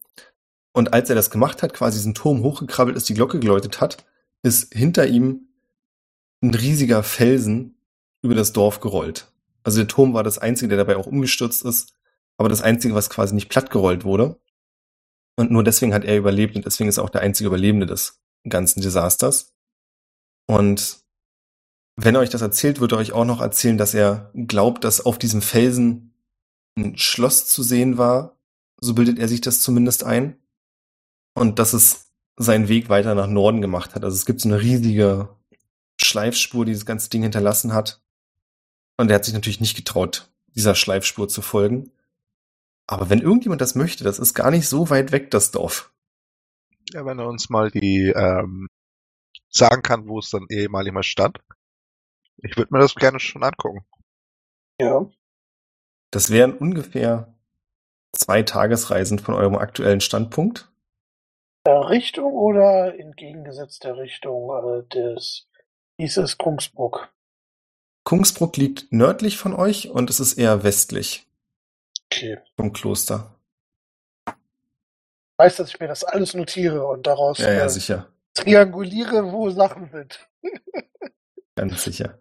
Und als er das gemacht hat, quasi diesen Turm hochgekrabbelt ist, die Glocke geläutet hat, ist hinter ihm ein riesiger Felsen über das Dorf gerollt. Also der Turm war das Einzige, der dabei auch umgestürzt ist, aber das Einzige, was quasi nicht plattgerollt wurde. Und nur deswegen hat er überlebt und deswegen ist er auch der einzige Überlebende des ganzen Desasters. Und wenn er euch das erzählt, wird er euch auch noch erzählen, dass er glaubt, dass auf diesem Felsen ein Schloss zu sehen war. So bildet er sich das zumindest ein. Und dass es seinen Weg weiter nach Norden gemacht hat. Also es gibt so eine riesige Schleifspur, die das ganze Ding hinterlassen hat. Und er hat sich natürlich nicht getraut, dieser Schleifspur zu folgen. Aber wenn irgendjemand das möchte, das ist gar nicht so weit weg, das Dorf. Ja, wenn er uns mal die ähm, sagen kann, wo es dann ehemalig mal stand. Ich würde mir das gerne schon angucken. Ja. Das wären ungefähr zwei Tagesreisen von eurem aktuellen Standpunkt. Richtung oder entgegengesetzter Richtung äh, des hieß es Kungsbruck. Kungsbruck liegt nördlich von euch und es ist eher westlich Okay. vom Kloster. Ich weiß, dass ich mir das alles notiere und daraus Ja, ja, äh, trianguliere, wo Sachen sind. Ganz sicher.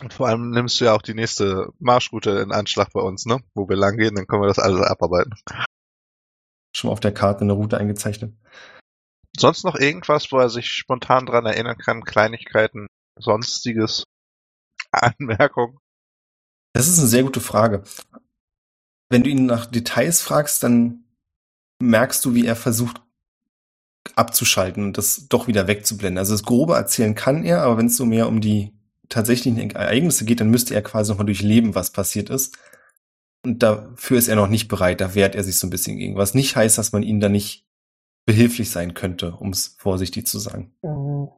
Und vor allem nimmst du ja auch die nächste Marschroute in Anschlag bei uns, ne? Wo wir lang gehen, dann können wir das alles abarbeiten. Schon mal auf der Karte eine Route eingezeichnet. Sonst noch irgendwas, wo er sich spontan dran erinnern kann? Kleinigkeiten, sonstiges, Anmerkung? Das ist eine sehr gute Frage. Wenn du ihn nach Details fragst, dann merkst du, wie er versucht abzuschalten und das doch wieder wegzublenden. Also das Grobe erzählen kann er, aber wenn es so mehr um die tatsächlichen Ereignisse geht, dann müsste er quasi nochmal durchleben, was passiert ist. Und dafür ist er noch nicht bereit, da wehrt er sich so ein bisschen gegen. Was nicht heißt, dass man ihm da nicht behilflich sein könnte, um es vorsichtig zu sagen. Mhm.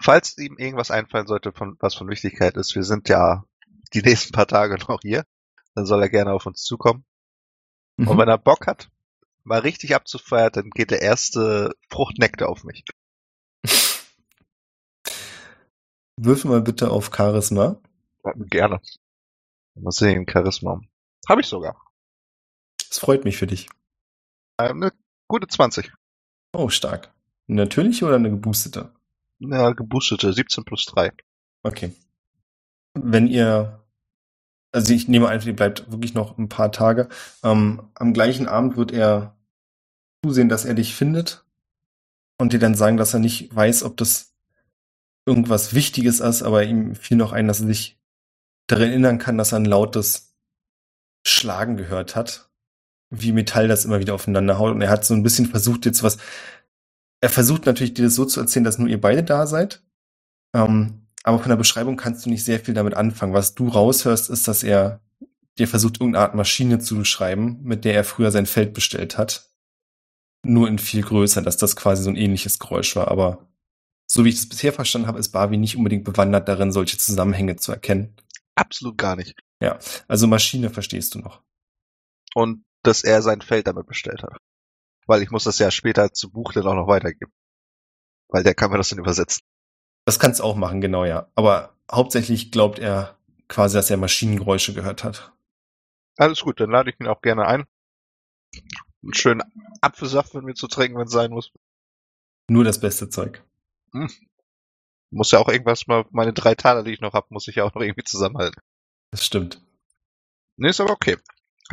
Falls ihm irgendwas einfallen sollte, von, was von Wichtigkeit ist, wir sind ja die nächsten paar Tage noch hier, dann soll er gerne auf uns zukommen. Und Mhm. wenn er Bock hat, mal richtig abzufeiern, dann geht der erste Fruchtnektar auf mich. Würfel mal bitte auf Charisma. Gerne. Mal sehen, Charisma. Habe ich sogar. Es freut mich für dich. Eine gute 20. Oh, stark. Eine natürliche oder eine geboostete? Ja, geboostete, 17 plus 3. Okay. Wenn ihr, also ich nehme an, ihr bleibt wirklich noch ein paar Tage. Ähm, am gleichen Abend wird er zusehen, dass er dich findet und dir dann sagen, dass er nicht weiß, ob das irgendwas Wichtiges ist, aber ihm fiel noch ein, dass er sich daran erinnern kann, dass er ein lautes Schlagen gehört hat, wie Metall das immer wieder aufeinander haut. Und er hat so ein bisschen versucht, jetzt was. Er versucht natürlich, dir das so zu erzählen, dass nur ihr beide da seid. Ähm, aber von der Beschreibung kannst du nicht sehr viel damit anfangen. Was du raushörst, ist, dass er dir versucht, irgendeine Art Maschine zu beschreiben, mit der er früher sein Feld bestellt hat. Nur in viel größer, dass das quasi so ein ähnliches Geräusch war. Aber so wie ich das bisher verstanden habe, ist Barbie nicht unbedingt bewandert darin, solche Zusammenhänge zu erkennen. Absolut gar nicht. Also Maschine verstehst du noch. Und dass er sein Feld damit bestellt hat. Weil ich muss das ja später zu Buch dann auch noch weitergeben. Weil der kann mir das dann übersetzen. Das kannst du auch machen, genau, ja. Aber hauptsächlich glaubt er quasi, dass er Maschinengeräusche gehört hat. Alles gut, dann lade ich ihn auch gerne ein. Einen schönen Apfelsaft mit mir zu trinken, wenn es sein muss. Nur das beste Zeug. Muss ja auch irgendwas mal, meine drei Taler, die ich noch habe, muss ich ja auch noch irgendwie zusammenhalten. Das stimmt. Nee, ist aber okay.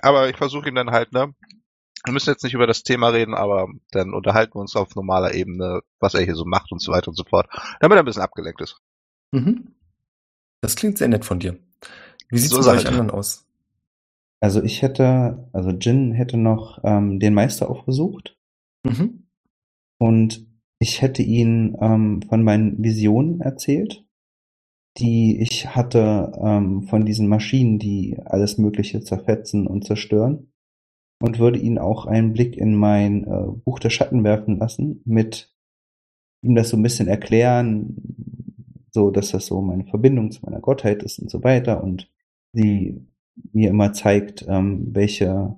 Aber ich versuche ihn dann halt, ne? Wir müssen jetzt nicht über das Thema reden, aber dann unterhalten wir uns auf normaler Ebene, was er hier so macht und so weiter und so fort. Damit er ein bisschen abgelenkt ist. Mhm. Das klingt sehr nett von dir. Wie sieht's So mit ist er euch anderen aus? Also ich hätte, also Jin hätte noch ähm, den Meister aufgesucht Mhm. und ich hätte ihn ähm, von meinen Visionen erzählt, die ich hatte ähm, von diesen Maschinen, die alles Mögliche zerfetzen und zerstören und würde ihn auch einen Blick in mein äh, Buch der Schatten werfen lassen, mit ihm das so ein bisschen erklären, so dass das so meine Verbindung zu meiner Gottheit ist und so weiter und sie mir immer zeigt, ähm, welche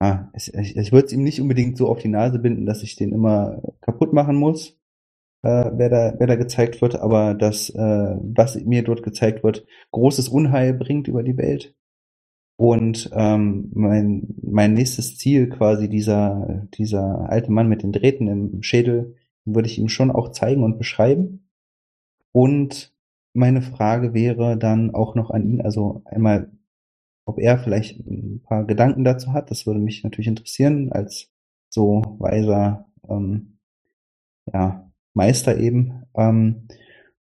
Ah, ich, ich, ich würde es ihm nicht unbedingt so auf die Nase binden, dass ich den immer kaputt machen muss, äh, wer, da, wer da gezeigt wird, aber dass, äh, was mir dort gezeigt wird, großes Unheil bringt über die Welt. Und ähm, mein, mein nächstes Ziel, quasi dieser, dieser alte Mann mit den Drähten im Schädel, würde ich ihm schon auch zeigen und beschreiben. Und meine Frage wäre dann auch noch an ihn, also einmal, ob er vielleicht ein paar Gedanken dazu hat. Das würde mich natürlich interessieren, als so weiser ähm, ja, Meister eben. Ähm,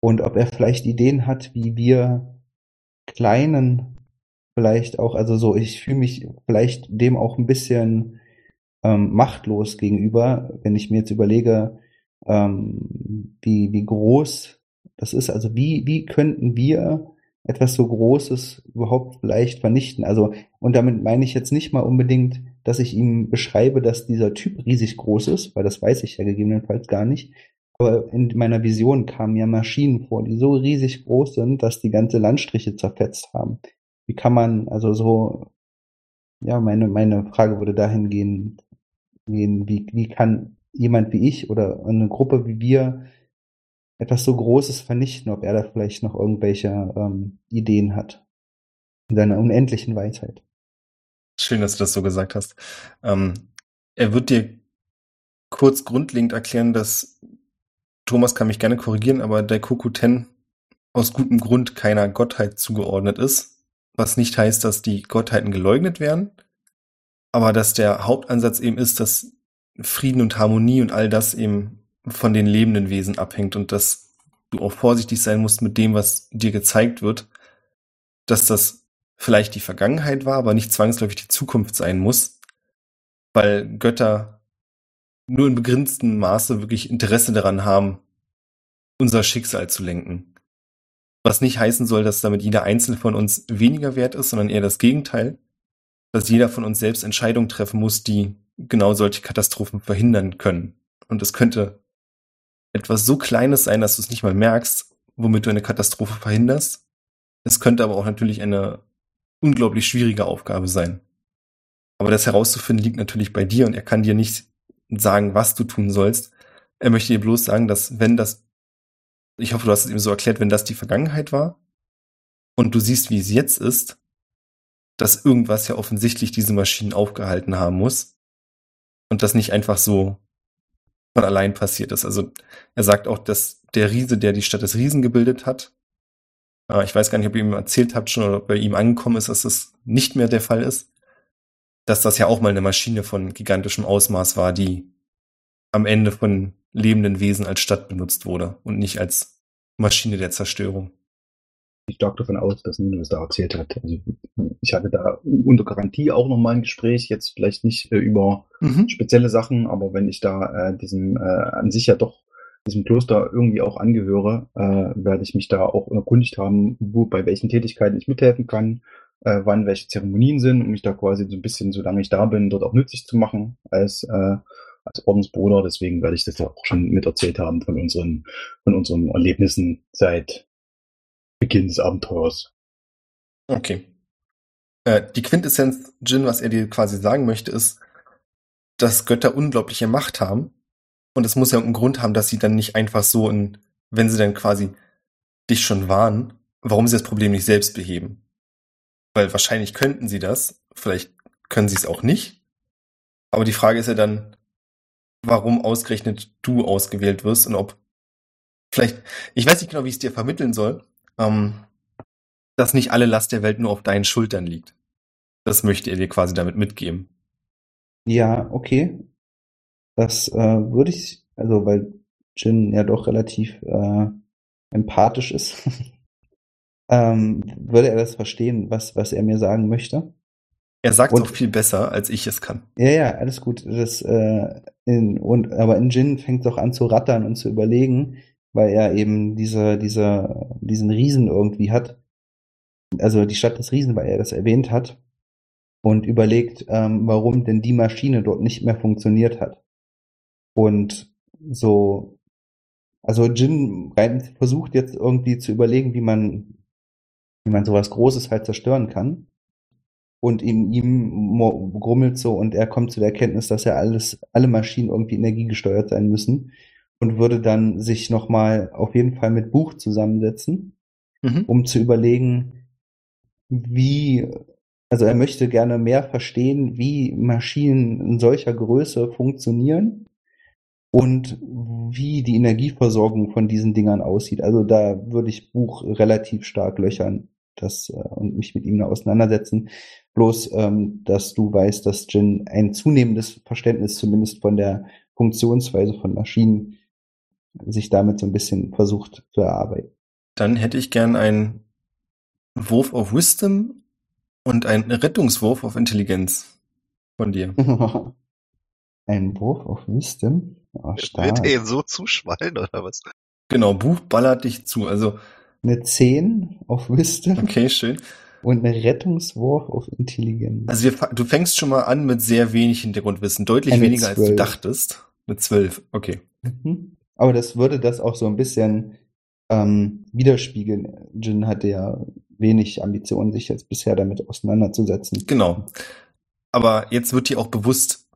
und ob er vielleicht Ideen hat, wie wir kleinen vielleicht auch, also so, ich fühle mich vielleicht dem auch ein bisschen ähm, machtlos gegenüber, wenn ich mir jetzt überlege, ähm, wie, wie groß das ist. Also wie, wie könnten wir etwas so Großes überhaupt vielleicht vernichten? Also, und damit meine ich jetzt nicht mal unbedingt, dass ich ihm beschreibe, dass dieser Typ riesig groß ist, weil das weiß ich ja gegebenenfalls gar nicht. Aber in meiner Vision kamen ja Maschinen vor, die so riesig groß sind, dass die ganze Landstriche zerfetzt haben wie kann man, also so, ja, meine, meine Frage würde dahin gehen, gehen wie, wie kann jemand wie ich oder eine Gruppe wie wir etwas so Großes vernichten, ob er da vielleicht noch irgendwelche ähm, Ideen hat. In seiner unendlichen Weisheit. Schön, dass du das so gesagt hast. Ähm, er wird dir kurz grundlegend erklären, dass Thomas kann mich gerne korrigieren, aber der Kokuten aus gutem Grund keiner Gottheit zugeordnet ist, was nicht heißt, dass die Gottheiten geleugnet werden, aber dass der Hauptansatz eben ist, dass Frieden und Harmonie und all das eben von den lebenden Wesen abhängt und dass du auch vorsichtig sein musst mit dem, was dir gezeigt wird, dass das vielleicht die Vergangenheit war, aber nicht zwangsläufig die Zukunft sein muss, weil Götter nur in begrenztem Maße wirklich Interesse daran haben, unser Schicksal zu lenken. Was nicht heißen soll, dass damit jeder Einzelne von uns weniger wert ist, sondern eher das Gegenteil. Dass jeder von uns selbst Entscheidungen treffen muss, die genau solche Katastrophen verhindern können. Und es könnte etwas so Kleines sein, dass du es nicht mal merkst, womit du eine Katastrophe verhinderst. Es könnte aber auch natürlich eine unglaublich schwierige Aufgabe sein. Aber das herauszufinden liegt natürlich bei dir und er kann dir nicht sagen, was du tun sollst. Er möchte dir bloß sagen, dass wenn das ich hoffe, du hast es ihm so erklärt, wenn das die Vergangenheit war und du siehst, wie es jetzt ist, dass irgendwas ja offensichtlich diese Maschinen aufgehalten haben muss und das nicht einfach so von allein passiert ist. Also er sagt auch, dass der Riese, der die Stadt des Riesen gebildet hat, äh, ich weiß gar nicht, ob ihr ihm erzählt habt schon oder ob bei ihm angekommen ist, dass das nicht mehr der Fall ist, dass das ja auch mal eine Maschine von gigantischem Ausmaß war, die am Ende von lebenden Wesen als Stadt benutzt wurde und nicht als Maschine der Zerstörung. Ich stark davon aus, dass Nino es da erzählt hat. Also ich hatte da unter Garantie auch nochmal ein Gespräch, jetzt vielleicht nicht äh, über mhm. spezielle Sachen, aber wenn ich da äh, diesem äh, an sich ja doch diesem Kloster irgendwie auch angehöre, äh, werde ich mich da auch erkundigt haben, wo bei welchen Tätigkeiten ich mithelfen kann, äh, wann welche Zeremonien sind, um mich da quasi so ein bisschen, solange ich da bin, dort auch nützlich zu machen als äh, als Ordensbruder. Deswegen werde ich das ja auch schon miterzählt haben von unseren, von unseren Erlebnissen seit Beginn des Abenteuers. Okay. Äh, die Quintessenz, Jin, was er dir quasi sagen möchte, ist, dass Götter unglaubliche Macht haben. Und es muss ja einen Grund haben, dass sie dann nicht einfach so in, wenn sie dann quasi dich schon warnen, warum sie das Problem nicht selbst beheben. Weil wahrscheinlich könnten sie das, vielleicht können sie es auch nicht. Aber die Frage ist ja dann, warum ausgerechnet du ausgewählt wirst und ob vielleicht, ich weiß nicht genau, wie ich es dir vermitteln soll, ähm, dass nicht alle Last der Welt nur auf deinen Schultern liegt. Das möchte er dir quasi damit mitgeben. Ja, okay. Das äh, würde ich, also weil Jin ja doch relativ äh, empathisch ist, ähm, würde er das verstehen, was, was er mir sagen möchte. Er sagt es auch viel besser, als ich es kann. Ja, ja, alles gut. Das, äh, in, und, aber in Jin fängt auch an zu rattern und zu überlegen, weil er eben diese, diese, diesen Riesen irgendwie hat. Also die Stadt des Riesen, weil er das erwähnt hat. Und überlegt, ähm, warum denn die Maschine dort nicht mehr funktioniert hat. Und so, also Jin versucht jetzt irgendwie zu überlegen, wie man, wie man sowas Großes halt zerstören kann und in ihm grummelt so und er kommt zu der Erkenntnis, dass ja alles, alle Maschinen irgendwie energiegesteuert sein müssen und würde dann sich nochmal auf jeden Fall mit Buch zusammensetzen, mhm. um zu überlegen, wie, Also er möchte gerne mehr verstehen, wie Maschinen in solcher Größe funktionieren und wie die Energieversorgung von diesen Dingern aussieht. Also da würde ich Buch relativ stark löchern das, äh, und mich mit ihm auseinandersetzen. Bloß, ähm, dass du weißt, dass Jin ein zunehmendes Verständnis zumindest von der Funktionsweise von Maschinen sich damit so ein bisschen versucht zu erarbeiten. Dann hätte ich gern einen Wurf auf Wisdom und einen Rettungswurf auf Intelligenz von dir. Ein Wurf auf Wisdom? Oh, Wird er so zuschwallen oder was? Genau, Buch ballert dich zu. Also eine 10 auf Wisdom. Okay, schön. Und eine Rettungswurf auf Intelligenz. Also wir, du fängst schon mal an mit sehr wenig Hintergrundwissen, deutlich eine weniger 12. als du dachtest. Eine 12, okay. Mhm. Aber das würde das auch so ein bisschen ähm, widerspiegeln. Jin hatte ja wenig Ambitionen, sich jetzt bisher damit auseinanderzusetzen. Genau. Aber jetzt wird dir auch bewusst,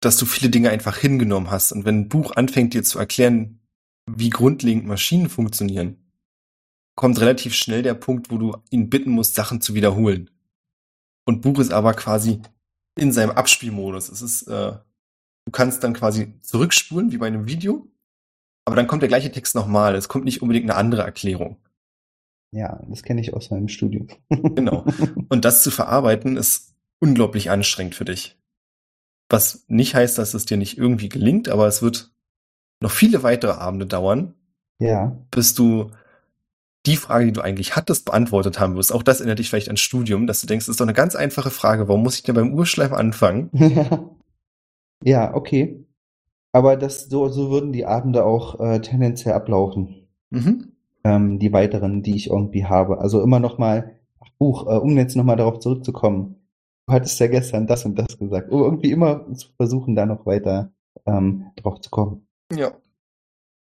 dass du viele Dinge einfach hingenommen hast. Und wenn ein Buch anfängt, dir zu erklären, wie grundlegend Maschinen funktionieren, kommt relativ schnell der Punkt, wo du ihn bitten musst, Sachen zu wiederholen. Und Buch ist aber quasi in seinem Abspielmodus. Es ist, äh, du kannst dann quasi zurückspulen, wie bei einem Video, aber dann kommt der gleiche Text nochmal. Es kommt nicht unbedingt eine andere Erklärung. Ja, das kenne ich aus meinem Studium. genau. Und das zu verarbeiten ist unglaublich anstrengend für dich. Was nicht heißt, dass es dir nicht irgendwie gelingt, aber es wird noch viele weitere Abende dauern. Ja. Bis du die Frage, die du eigentlich hattest, beantwortet haben wirst. Auch das erinnert dich vielleicht an Studium, dass du denkst, das ist doch eine ganz einfache Frage. Warum muss ich denn beim Urschleim anfangen? ja, okay. Aber das, so, so würden die Abende auch äh, tendenziell ablaufen. Mhm. Ähm, die weiteren, die ich irgendwie habe. Also immer noch mal, ach, Buch, äh, um jetzt noch mal darauf zurückzukommen. Du hattest ja gestern das und das gesagt. Um irgendwie immer zu versuchen, da noch weiter ähm, drauf zu kommen. Ja.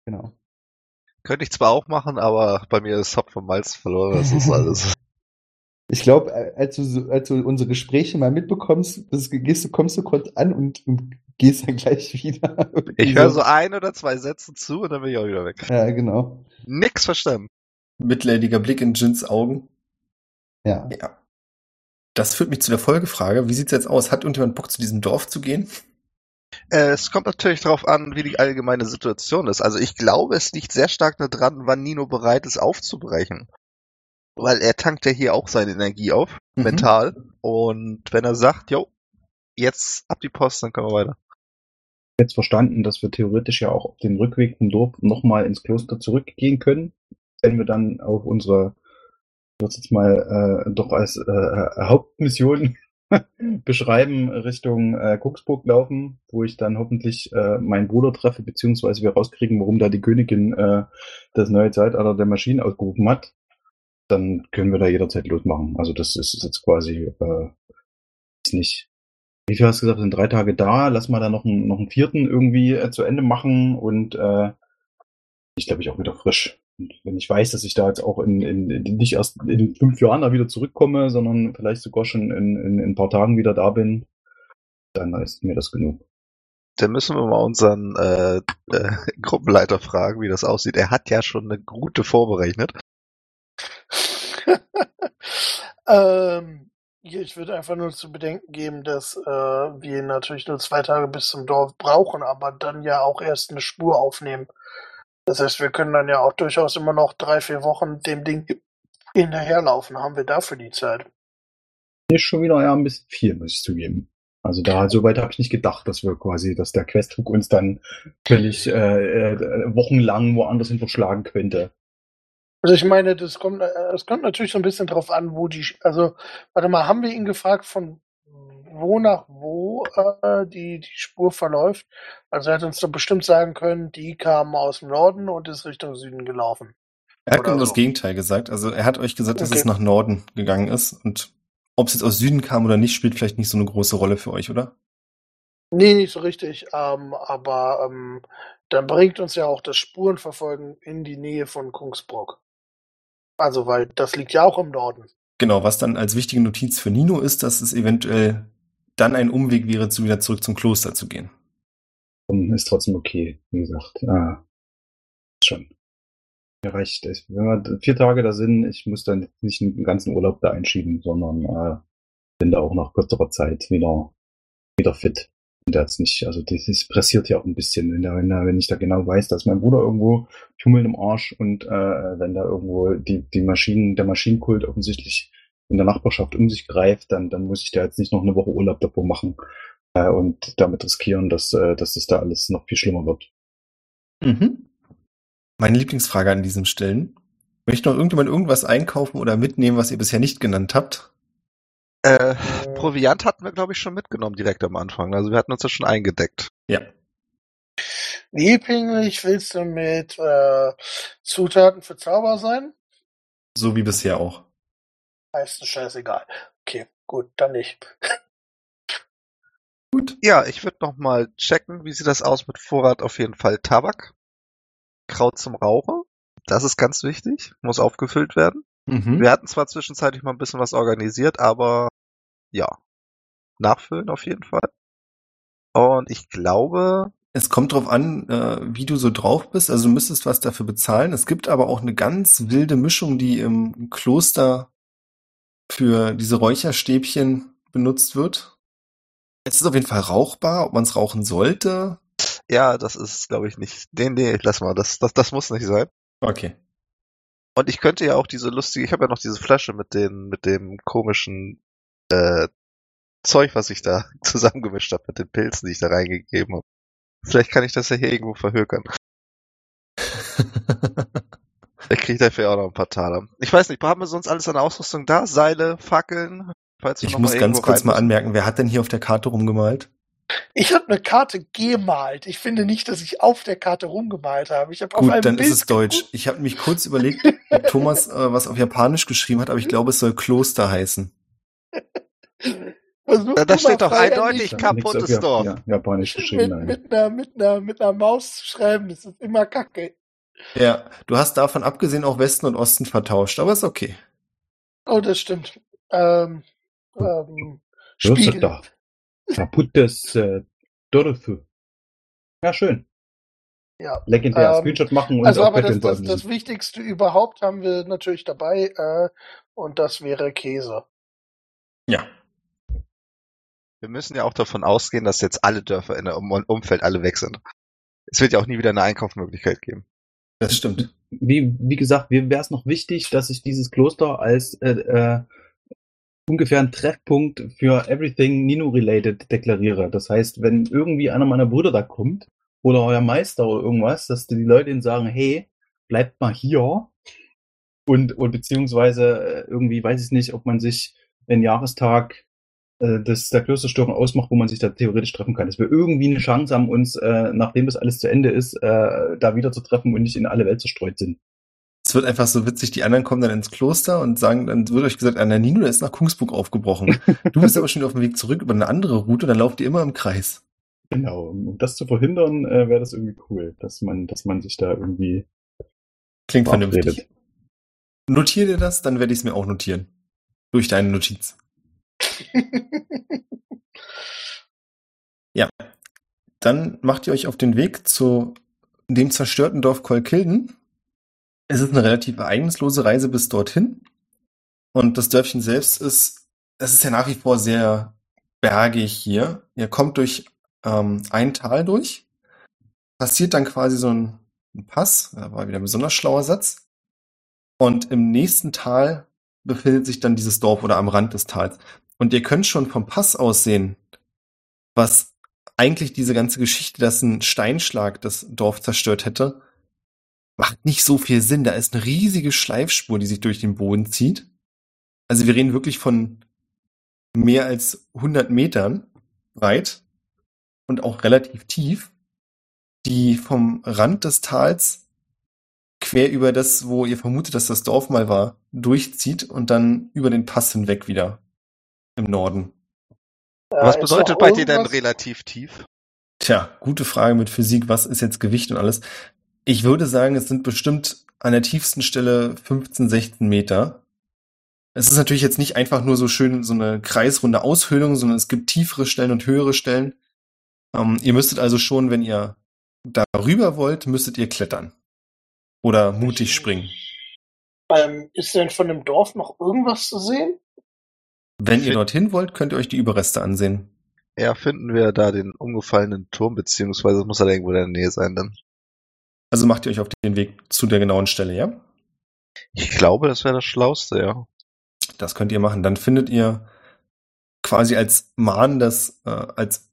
Genau. Könnte ich zwar auch machen, aber bei mir ist Hop vom Malz verloren, das ist alles. Ich glaube, als du, als du unsere Gespräche mal mitbekommst, gehst du, kommst du kurz an und, und gehst dann gleich wieder. Ich höre so ein oder zwei Sätze zu und dann bin ich auch wieder weg. Ja, genau. Nix verstanden. Mitleidiger Blick in Jins Augen. Ja. Ja. Das führt mich zu der Folgefrage. Wie sieht's jetzt aus? Hat irgendjemand Bock, zu diesem Dorf zu gehen? Äh, es kommt natürlich darauf an, wie die allgemeine Situation ist. Also ich glaube, es liegt sehr stark daran, wann Nino bereit ist, aufzubrechen. Weil er tankt ja hier auch seine Energie auf, mhm. mental. Und wenn er sagt, jo, jetzt ab die Post, dann können wir weiter. Jetzt verstanden, dass wir theoretisch ja auch auf dem Rückweg vom Dorf nochmal ins Kloster zurückgehen können, wenn wir dann auf unsere, was jetzt mal äh, doch als äh, Hauptmission beschreiben, Richtung äh, Kucksburg laufen, wo ich dann hoffentlich äh, meinen Bruder treffe, beziehungsweise wir rauskriegen, warum da die Königin äh, das neue Zeitalter der Maschinen ausgerufen hat, dann können wir da jederzeit losmachen. Also das ist jetzt quasi äh, ist nicht. Wie viel hast du gesagt, sind drei Tage da, lass mal da noch einen, noch einen vierten irgendwie äh, zu Ende machen und äh, ich glaube ich auch wieder frisch. Und wenn ich weiß, dass ich da jetzt auch in, in, in, nicht erst in fünf Jahren da wieder zurückkomme, sondern vielleicht sogar schon in, in, in ein paar Tagen wieder da bin, dann ist mir das genug. Dann müssen wir mal unseren äh, äh, Gruppenleiter fragen, wie das aussieht. Er hat ja schon eine gute vorberechnet. ähm, ich würde einfach nur zu bedenken geben, dass äh, wir natürlich nur zwei Tage bis zum Dorf brauchen, aber dann ja auch erst eine Spur aufnehmen. Das heißt, wir können dann ja auch durchaus immer noch drei, vier Wochen dem Ding hinterherlaufen. Haben wir dafür die Zeit? Ist schon wieder ja ein bisschen viel, muss ich zugeben. Also da, so weit habe ich nicht gedacht, dass wir quasi, dass der Questhook uns dann völlig äh, äh, wochenlang woanders hin verschlagen könnte. Also ich meine, das kommt, äh, das kommt natürlich so ein bisschen drauf an, wo die, also, warte mal, haben wir ihn gefragt, von wo nach wo äh, die, die Spur verläuft. Also er hat uns doch bestimmt sagen können, die kam aus dem Norden und ist Richtung Süden gelaufen. Er hat genau so. das Gegenteil gesagt. Also er hat euch gesagt, dass okay. es nach Norden gegangen ist. Und ob es jetzt aus Süden kam oder nicht, spielt vielleicht nicht so eine große Rolle für euch, oder? Nee, nicht so richtig. Ähm, aber ähm, dann bringt uns ja auch das Spurenverfolgen in die Nähe von Kungsbrock. Also, weil das liegt ja auch im Norden. Genau, was dann als wichtige Notiz für Nino ist, dass es eventuell dann ein Umweg wäre, zu wieder zurück zum Kloster zu gehen. Ist trotzdem okay, wie gesagt. Ah, schon. Ja, reicht. Wenn wir vier Tage da sind, ich muss dann nicht einen ganzen Urlaub da einschieben, sondern äh, bin da auch nach kürzerer Zeit wieder, wieder fit. Und der hat's nicht, also das ist pressiert ja auch ein bisschen, wenn, da, wenn, da, wenn ich da genau weiß, dass mein Bruder irgendwo Tummel im Arsch und äh, wenn da irgendwo die, die Maschinen, der Maschinenkult offensichtlich in der Nachbarschaft um sich greift, dann, dann muss ich da jetzt nicht noch eine Woche Urlaub davor machen äh, und damit riskieren, dass, äh, dass es da alles noch viel schlimmer wird. Mhm. Meine Lieblingsfrage an diesem Stellen. Möchte noch irgendjemand irgendwas einkaufen oder mitnehmen, was ihr bisher nicht genannt habt? Äh, Proviant hatten wir, glaube ich, schon mitgenommen direkt am Anfang. Also wir hatten uns das schon eingedeckt. Ja. Wie pingelig willst du mit äh, Zutaten für Zauber sein? So wie bisher auch. Heißt scheißegal. Okay, gut, dann nicht. Gut. Ja, ich würde noch mal checken, wie sieht das aus mit Vorrat auf jeden Fall Tabak. Kraut zum Rauchen. Das ist ganz wichtig, muss aufgefüllt werden. Mhm. Wir hatten zwar zwischenzeitlich mal ein bisschen was organisiert, aber ja, nachfüllen auf jeden Fall. Und ich glaube, Es kommt drauf an, äh, wie du so drauf bist. Also du müsstest was dafür bezahlen. Es gibt aber auch eine ganz wilde Mischung, die im Kloster für diese Räucherstäbchen benutzt wird. Es ist auf jeden Fall rauchbar, ob man es rauchen sollte. ja, das ist, glaube ich, nicht. Nee, nee, lass mal, das, das, das muss nicht sein. Okay. Und ich könnte ja auch diese lustige, ich habe ja noch diese Flasche mit den, mit dem komischen äh, Zeug, was ich da zusammengemischt habe, mit den Pilzen, die ich da reingegeben habe. Vielleicht kann ich das ja hier irgendwo verhökern. Da kriege ich dafür auch noch ein paar Taler. Ich weiß nicht, haben wir sonst alles an Ausrüstung da? Seile, Fackeln? Ich muss ganz kurz mal anmerken, wer hat denn hier auf der Karte rumgemalt? Ich habe eine Karte gemalt. Ich finde nicht, dass ich auf der Karte rumgemalt habe. Ich habe auf einem Gut, dann Bild ist es Deutsch. Ich habe mich kurz überlegt, ob Thomas äh, was auf Japanisch geschrieben hat, aber ich glaube, es soll Kloster heißen. Versuch Da- das steht doch eindeutig kaputtes Dorf. Ja, Japanisch geschrieben, mit, nein. mit, einer, mit, einer, mit einer Maus zu schreiben. Das ist immer kacke. Ja, du hast davon abgesehen auch Westen und Osten vertauscht, aber ist okay. Oh, das stimmt. Ähm, ähm, Spiegel. da? Kaputtes äh, Dörfe. Ja, schön. Ja. Legendär. Ähm, Screenshot machen und Also, auf aber das, das, das. Wichtigste überhaupt haben wir natürlich dabei. Äh, und das wäre Käse. Ja. Wir müssen ja auch davon ausgehen, dass jetzt alle Dörfer in der um Umfeld alle weg sind. Es wird ja auch nie wieder eine Einkaufsmöglichkeit geben. Das stimmt. Wie, wie gesagt, wäre es noch wichtig, dass ich dieses Kloster als äh, äh, ungefähr einen Treffpunkt für everything Nino-related deklariere. Das heißt, wenn irgendwie einer meiner Brüder da kommt oder euer Meister oder irgendwas, dass die Leute ihnen sagen, hey, bleibt mal hier und, und beziehungsweise äh, irgendwie weiß ich nicht, ob man sich einen Jahrestag äh, des, der Klosterstörung ausmacht, wo man sich da theoretisch treffen kann. Dass wir irgendwie eine Chance haben, uns, äh, nachdem das alles zu Ende ist, äh, da wieder zu treffen und nicht in alle Welt zerstreut sind. Es wird einfach so witzig, die anderen kommen dann ins Kloster und sagen, dann wird euch gesagt, Anna Nino, der ist nach Kungsburg aufgebrochen. Du bist aber schon auf dem Weg zurück über eine andere Route, dann lauft ihr immer im Kreis. Genau, um das zu verhindern, äh, wäre das irgendwie cool, dass man, dass man sich da irgendwie Klingt vernünftig. Notier dir das, dann werde ich es mir auch notieren. Durch deine Notiz. Ja. Dann macht ihr euch auf den Weg zu dem zerstörten Dorf Kolkilden. Es ist eine relativ ereignislose Reise bis dorthin. Und das Dörfchen selbst ist, das ist ja nach wie vor sehr bergig hier. Ihr kommt durch ähm, ein Tal durch, passiert dann quasi so ein, ein Pass, da war wieder ein besonders schlauer Satz. Und im nächsten Tal befindet sich dann dieses Dorf oder am Rand des Tals. Und ihr könnt schon vom Pass aus sehen, was eigentlich diese ganze Geschichte, dass ein Steinschlag das Dorf zerstört hätte, macht nicht so viel Sinn. Da ist eine riesige Schleifspur, die sich durch den Boden zieht. Also wir reden wirklich von mehr als 100 Metern breit und auch relativ tief, die vom Rand des Tals quer über das, wo ihr vermutet, dass das Dorf mal war, durchzieht und dann über den Pass hinweg wieder im Norden. Was Äh, ist bedeutet bei dir denn relativ tief? Tja, gute Frage mit Physik. Was ist jetzt Gewicht und alles? Ich würde sagen, es sind bestimmt an der tiefsten Stelle 15, 16 Meter. Es ist natürlich jetzt nicht einfach nur so schön so eine kreisrunde Aushöhlung, sondern es gibt tiefere Stellen und höhere Stellen. Ähm, ihr müsstet also schon, wenn ihr darüber wollt, müsstet ihr klettern. Oder mutig springen. Ähm, ist denn von dem Dorf noch irgendwas zu sehen? Wenn ihr dorthin wollt, könnt ihr euch die Überreste ansehen. Ja, finden wir da den umgefallenen Turm, beziehungsweise muss er da irgendwo in der Nähe sein dann. Also macht ihr euch auf den Weg zu der genauen Stelle, ja? Ich glaube, das wäre das Schlauste, ja. Das könnt ihr machen. Dann findet ihr quasi als mahnendes, äh, als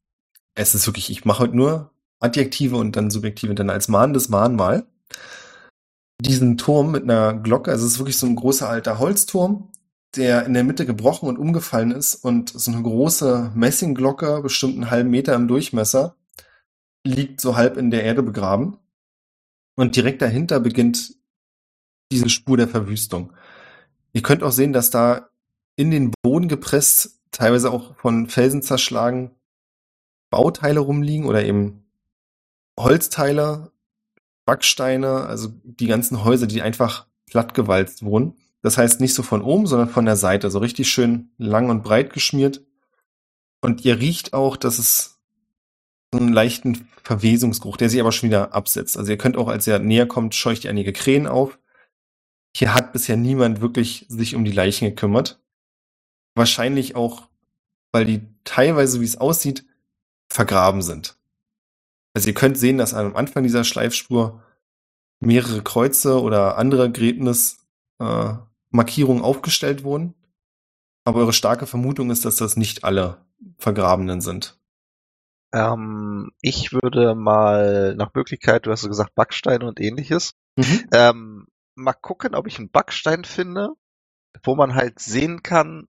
es ist wirklich, ich mache heute nur Adjektive und dann Subjektive, dann als mahnendes Mahnmal. Diesen Turm mit einer Glocke, also es ist wirklich so ein großer alter Holzturm, der in der Mitte gebrochen und umgefallen ist und so eine große Messingglocke, bestimmt einen halben Meter im Durchmesser, liegt so halb in der Erde begraben. Und direkt dahinter beginnt diese Spur der Verwüstung. Ihr könnt auch sehen, dass da in den Boden gepresst, teilweise auch von Felsen zerschlagen, Bauteile rumliegen oder eben Holzteile, Backsteine, also die ganzen Häuser, die einfach plattgewalzt wurden. Das heißt nicht so von oben, sondern von der Seite, so richtig schön lang und breit geschmiert. Und ihr riecht auch, dass es so einen leichten Verwesungsgeruch, der sich aber schon wieder absetzt. Also ihr könnt auch, als ihr näher kommt, scheucht ihr einige Krähen auf. Hier hat bisher niemand wirklich sich um die Leichen gekümmert. Wahrscheinlich auch, weil die teilweise, wie es aussieht, vergraben sind. Also ihr könnt sehen, dass am Anfang dieser Schleifspur mehrere Kreuze oder andere Gräbnis äh, Markierungen aufgestellt wurden. Aber eure starke Vermutung ist, dass das nicht alle Vergrabenen sind. Ähm, ich würde mal nach Möglichkeit, du hast gesagt Backsteine und ähnliches, Mhm. ähm, mal gucken, ob ich einen Backstein finde, wo man halt sehen kann,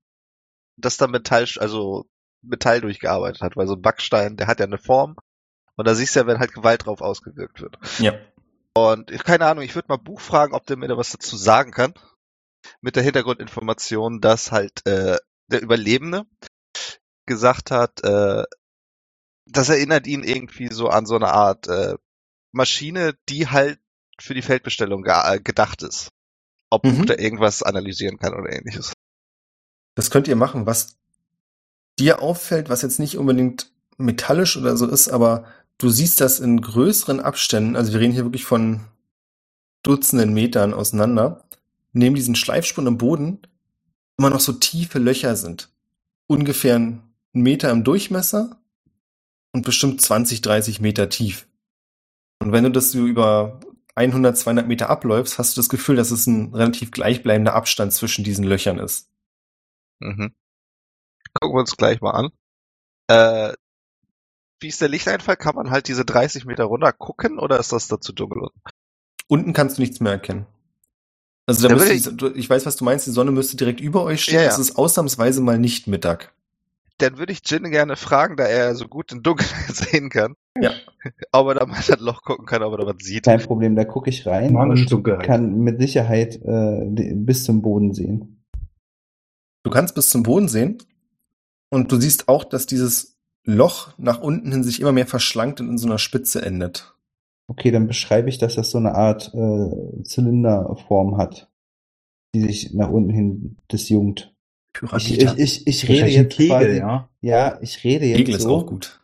dass da Metall, also Metall durchgearbeitet hat, weil so ein Backstein, der hat ja eine Form und da siehst du ja, wenn halt Gewalt drauf ausgewirkt wird. Ja. Und ich- keine Ahnung, ich würde mal Buch fragen, ob der mir da was dazu sagen kann. Mit der Hintergrundinformation, dass halt äh, der Überlebende gesagt hat, äh, das erinnert ihn irgendwie so an so eine Art äh, Maschine, die halt für die Feldbestellung äh, gedacht ist. Ob Mhm. Da irgendwas analysieren kann oder ähnliches. Das könnt ihr machen. Was dir auffällt, was jetzt nicht unbedingt metallisch oder so ist, aber du siehst das in größeren Abständen, also wir reden hier wirklich von Dutzenden Metern auseinander, neben diesen Schleifspuren im Boden immer noch so tiefe Löcher sind. Ungefähr einen Meter im Durchmesser und bestimmt 20, 30 Meter tief. Und wenn du das so über 100, 200 Meter abläufst, hast du das Gefühl, dass es ein relativ gleichbleibender Abstand zwischen diesen Löchern ist. Mhm. Gucken wir uns gleich mal an. Äh, wie ist der Lichteinfall? Kann man halt diese 30 Meter runter gucken oder ist das da zu dunkel? Unten kannst du nichts mehr erkennen. Also da Da müsste du- ich weiß, was du meinst, die Sonne müsste direkt über euch stehen. Ja, ja. Es ist ausnahmsweise mal nicht Mittag. Dann würde ich Jin gerne fragen, da er so gut in Dunkelheit sehen kann. Ja. Ob er da mal das Loch gucken kann, ob er da was sieht. Kein Problem, da gucke ich rein Magische und Dunkelheit. kann mit Sicherheit äh, bis zum Boden sehen. Du kannst bis zum Boden sehen und du siehst auch, dass dieses Loch nach unten hin sich immer mehr verschlankt und in so einer Spitze endet. Okay, dann beschreibe ich, dass das so eine Art äh, Zylinderform hat, die sich nach unten hin disjunkt. Ich, ich, ich, ich rede jetzt Kegel, quasi, ja. ja, ich rede jetzt Kegel ist so, auch gut.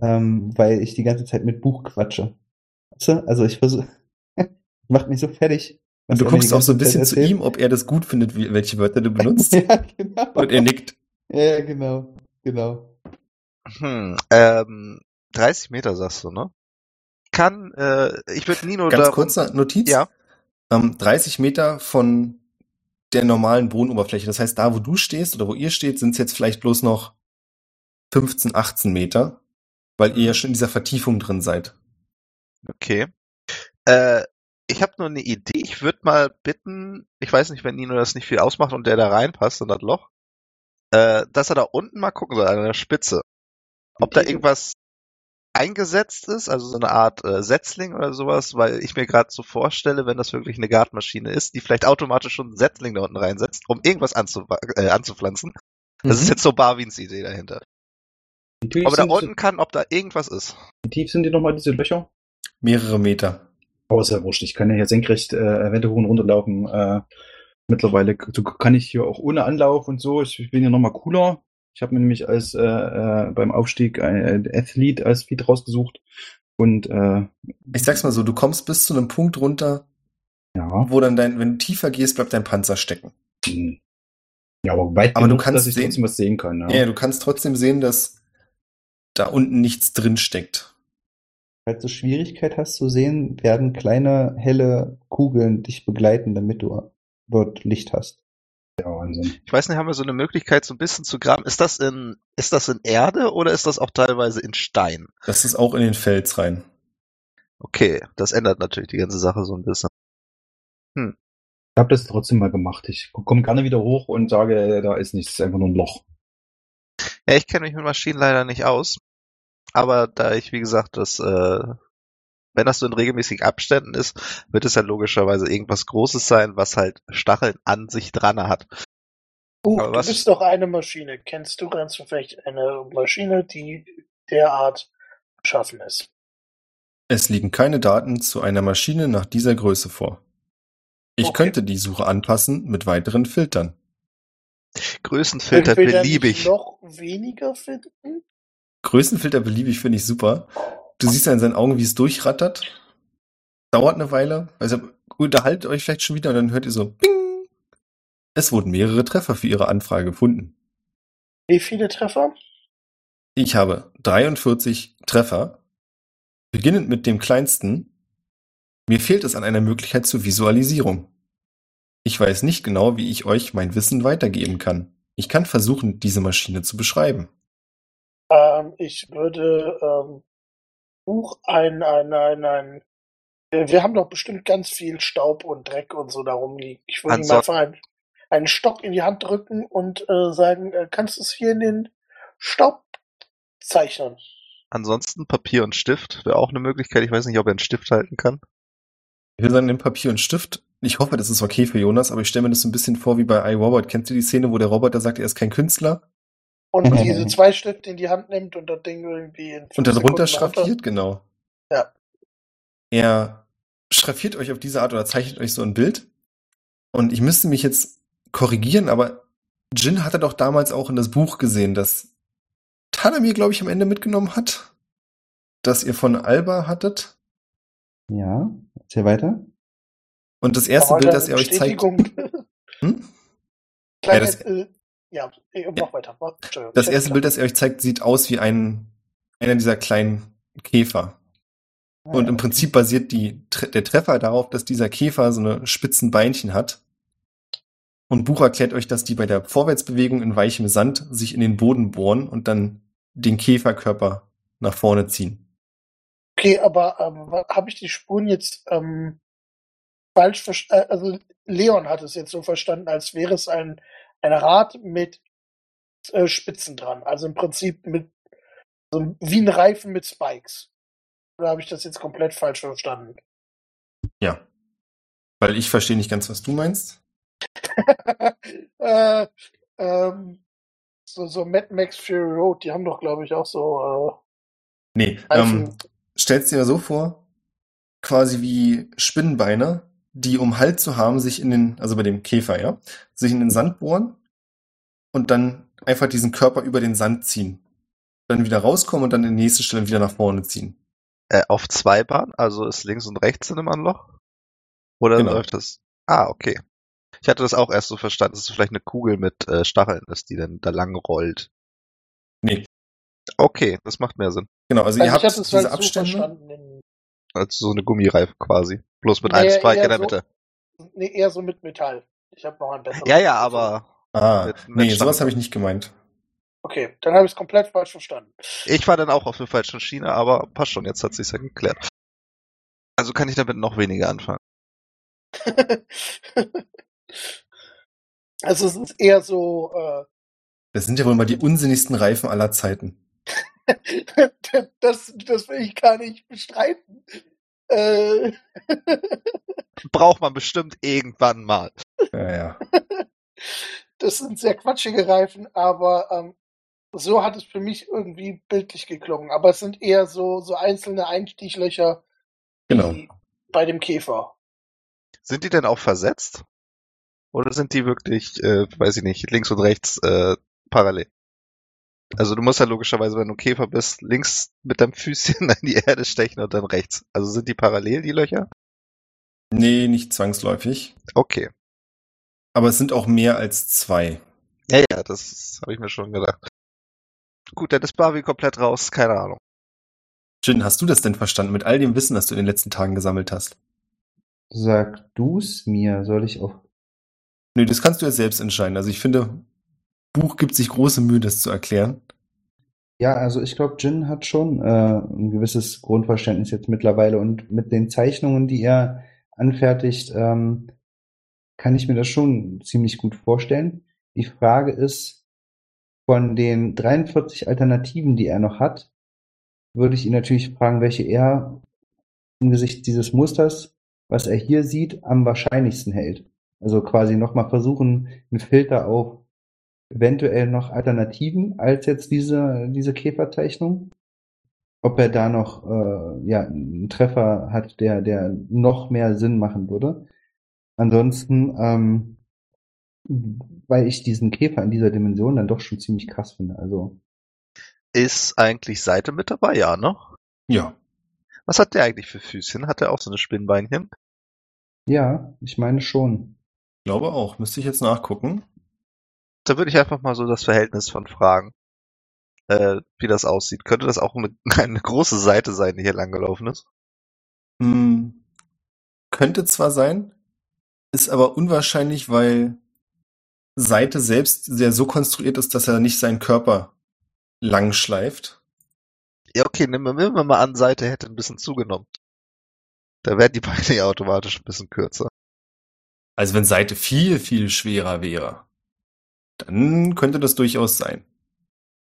ähm, weil ich die ganze Zeit mit Buch quatsche. Also ich versuche, macht mich so fertig. Und du guckst auch so ein bisschen zu ihm, ob er das gut findet, wie, welche Wörter du benutzt. ja, genau. Und er nickt. Ja, genau, genau. Hm, ähm, 30 Meter sagst du, ne? Kann, äh, ich würde Nino Ganz da kurzer Notiz. Ja. Ähm, 30 Meter von der normalen Bodenoberfläche. Das heißt, da wo du stehst oder wo ihr steht, sind es jetzt vielleicht bloß noch 15, 18 Meter, weil ihr ja schon in dieser Vertiefung drin seid. Okay. Äh, ich habe nur eine Idee. Ich würde mal bitten, ich weiß nicht, wenn Nino das nicht viel ausmacht und der da reinpasst in das Loch, äh, dass er da unten mal gucken soll, an der Spitze. Ob da irgendwas eingesetzt ist, also so eine Art äh, Setzling oder sowas, weil ich mir gerade so vorstelle, wenn das wirklich eine Gartenmaschine ist, die vielleicht automatisch schon einen Setzling da unten reinsetzt, um irgendwas anzu äh, anzupflanzen. Das ist Mhm. jetzt so Barwins Idee dahinter. Wie tief, Ob er da unten kann, ob da irgendwas ist. wie tief sind die nochmal, diese Löcher? mehrere Meter. Aber ist ja wurscht. Ich kann ja hier senkrecht äh, Wände hoch und runter laufen. Äh, mittlerweile k- so kann ich hier auch ohne Anlauf und so. Ich, ich bin hier nochmal cooler. Ich habe mir nämlich als äh, äh, beim Aufstieg ein Athlete als Feed rausgesucht. Und äh, Ich sag's mal so, du kommst bis zu einem Punkt runter, ja, wo dann dein, wenn du tiefer gehst, bleibt dein Panzer stecken. hm. Ja, aber weit Aber du genug, kannst dass ich sehen- trotzdem was sehen kann. Ja. Ja, du kannst trotzdem sehen, dass da unten nichts drin steckt. Falls du Schwierigkeit hast zu sehen, werden kleine helle Kugeln dich begleiten, damit du dort Licht hast. Ja, Wahnsinn. Ich weiß nicht, haben wir so eine Möglichkeit, so ein bisschen zu graben? Ist das in, ist das in Erde oder ist das auch teilweise in Stein? Das ist auch in den Fels rein. Okay, das ändert natürlich die ganze Sache so ein bisschen. Ich habe das trotzdem mal gemacht. Ich komme gerne wieder hoch und sage, äh, da ist nichts, ist einfach nur ein Loch. Ja, ich kenne mich mit Maschinen leider nicht aus. Aber da ich, wie gesagt, das, äh, wenn das so in regelmäßigen Abständen ist, wird es ja logischerweise irgendwas Großes sein, was halt Stacheln an sich dran hat. Uh, Aber du bist doch eine Maschine. Kennst du ganz vielleicht eine Maschine, die derart beschaffen ist? Es liegen keine Daten zu einer Maschine nach dieser Größe vor. Ich Okay. könnte die Suche anpassen mit weiteren Filtern. Größenfilter Können wir da beliebig. noch weniger finden? Größenfilter beliebig finde ich super. Du siehst ja in seinen Augen, wie es durchrattert. Dauert eine Weile. Also unterhaltet euch vielleicht schon wieder und dann hört ihr so Bing. Es wurden mehrere Treffer für Ihre Anfrage gefunden. Wie viele Treffer? Ich habe 43 Treffer. Beginnend mit dem kleinsten. Mir fehlt es an einer Möglichkeit zur Visualisierung. Ich weiß nicht genau, wie ich euch mein Wissen weitergeben kann. Ich kann versuchen, diese Maschine zu beschreiben. Ähm, ich würde ähm, Buch ein, ein, ein, ein. Wir haben doch bestimmt ganz viel Staub und Dreck und so da rumliegen. Ich würde ihm einfach einen, einen Stock in die Hand drücken und äh, sagen, äh, kannst du es hier in den Staub zeichnen? Ansonsten Papier und Stift wäre auch eine Möglichkeit. Ich weiß nicht, ob er einen Stift halten kann. Ich will sagen, nimm Papier und Stift. Ich hoffe, das ist okay für Jonas, aber ich stelle mir das so ein bisschen vor wie bei iRobot. Kennst du die Szene, wo der Roboter sagt, er ist kein Künstler Und Mhm. diese zwei Stifte in die Hand nimmt und das Ding irgendwie in und dann Sekunden runter schraffiert? Genau. Ja. Er schraffiert euch auf diese Art oder zeichnet euch so ein Bild. Und ich müsste mich jetzt korrigieren, aber Jin hatte doch damals auch in das Buch gesehen, das Tanamir, glaube ich, am Ende mitgenommen hat. Das ihr von Alba hattet. Ja, erzähl weiter. Und das erste Aber Bild, das er euch zeigt. Hm? Kleine, Ja, das- äh, ja, äh, mach weiter. Mach- Entschuldigung. Das erste Bild, das er euch zeigt, sieht aus wie ein, einer dieser kleinen Käfer. Und im Prinzip basiert die, der Treffer darauf, dass dieser Käfer so eine spitzen Beinchen hat. Und Buch erklärt euch, dass die bei der Vorwärtsbewegung in weichem Sand sich in den Boden bohren und dann den Käferkörper nach vorne ziehen. Okay, aber ähm, habe ich die Spuren jetzt ähm, falsch verstanden? Also Leon hat es jetzt so verstanden, als wäre es ein, ein Rad mit äh, Spitzen dran. Also im Prinzip mit so wie ein Reifen mit Spikes. Oder habe ich das jetzt komplett falsch verstanden? Ja. Weil ich verstehe nicht ganz, was du meinst. äh, ähm, so, so Mad Max Fury Road, die haben doch, glaube ich, auch so Nee, äh, Reifen. ähm, stellst dir so vor, quasi wie Spinnenbeine, die um Halt zu haben, sich in den, also bei dem Käfer, ja, sich in den Sand bohren und dann einfach diesen Körper über den Sand ziehen. Dann wieder rauskommen und dann in der nächsten Stelle wieder nach vorne ziehen. Äh, auf zwei Bahnen, also ist links und rechts in einem Anloch? Oder Genau. läuft das? Ah, okay. Ich hatte das auch erst so verstanden, dass es vielleicht eine Kugel mit äh, Stacheln ist, die dann da lang rollt. Nee, Okay, das macht mehr Sinn. genau, also Also ihr habt diese halt so Abstände. verstanden. In, Also so eine Gummireife quasi. Bloß mit Nee, einem Spike eher in der so- Mitte. nee, eher so mit Metall. Ich habe noch ein besseres. Ja, ja, aber Ah, Mit- mit nee, sowas habe ich nicht gemeint. Okay, dann habe ich es komplett falsch verstanden. ich war dann auch auf der falschen Schiene, aber passt schon, jetzt hat sich's ja geklärt. Also kann ich damit noch weniger anfangen. also es ist eher so, äh, Das sind ja wohl mal die unsinnigsten Reifen aller Zeiten. das, das will ich gar nicht bestreiten. Äh, Braucht man bestimmt irgendwann mal. Ja, ja. das sind sehr quatschige Reifen, aber ähm, so hat es für mich irgendwie bildlich geklungen. Aber es sind eher so, so einzelne Einstichlöcher Genau. wie bei dem Käfer. Sind die denn auch versetzt? Oder sind die wirklich, äh, weiß ich nicht, links und rechts äh, parallel? Also du musst ja logischerweise, wenn du Käfer bist, links mit deinem Füßchen in die Erde stechen und dann rechts. Also sind die parallel, die Löcher? Nee, nicht zwangsläufig. Okay. Aber es sind auch mehr als zwei. Ja, ja, das habe ich mir schon gedacht. Gut, dann ist Barbie komplett raus, keine Ahnung. Jin, hast du das denn verstanden mit all dem Wissen, das du in den letzten Tagen gesammelt hast? Sag du's mir, soll ich auch. Nö, das kannst du ja selbst entscheiden. Also ich finde, Buch gibt sich große Mühe, das zu erklären. Ja, also ich glaube, Jin hat schon äh, ein gewisses Grundverständnis jetzt mittlerweile und mit den Zeichnungen, die er anfertigt, ähm, kann ich mir das schon ziemlich gut vorstellen. Die Frage ist, von den 43 Alternativen, die er noch hat, würde ich ihn natürlich fragen, welche er angesichts dieses Musters, was er hier sieht, am wahrscheinlichsten hält. Also quasi nochmal versuchen, einen Filter auf eventuell noch Alternativen als jetzt diese, diese Käferzeichnung. Ob er da noch äh, ja, einen Treffer hat, der, der noch mehr Sinn machen würde. Ansonsten, ähm, weil ich diesen Käfer in dieser Dimension dann doch schon ziemlich krass finde. Also Ist eigentlich Seite mit dabei, ja, ne? Ja. Was hat der eigentlich für Füßchen? Hat er auch so eine Spinnbeinchen? ja, ich meine schon. Glaube auch. Müsste ich jetzt nachgucken. Da würde ich einfach mal so das Verhältnis von fragen, äh, wie das aussieht. Könnte das auch eine, eine große Seite sein, die hier langgelaufen ist? Hm, könnte zwar sein, ist aber unwahrscheinlich, weil Seite selbst sehr so konstruiert ist, dass er nicht seinen Körper lang schleift. Ja, okay, nehmen wir, nehmen wir mal an, Seite hätte ein bisschen zugenommen. Da wären die Beine ja automatisch ein bisschen kürzer. Also wenn Seite viel, viel schwerer wäre, dann könnte das durchaus sein.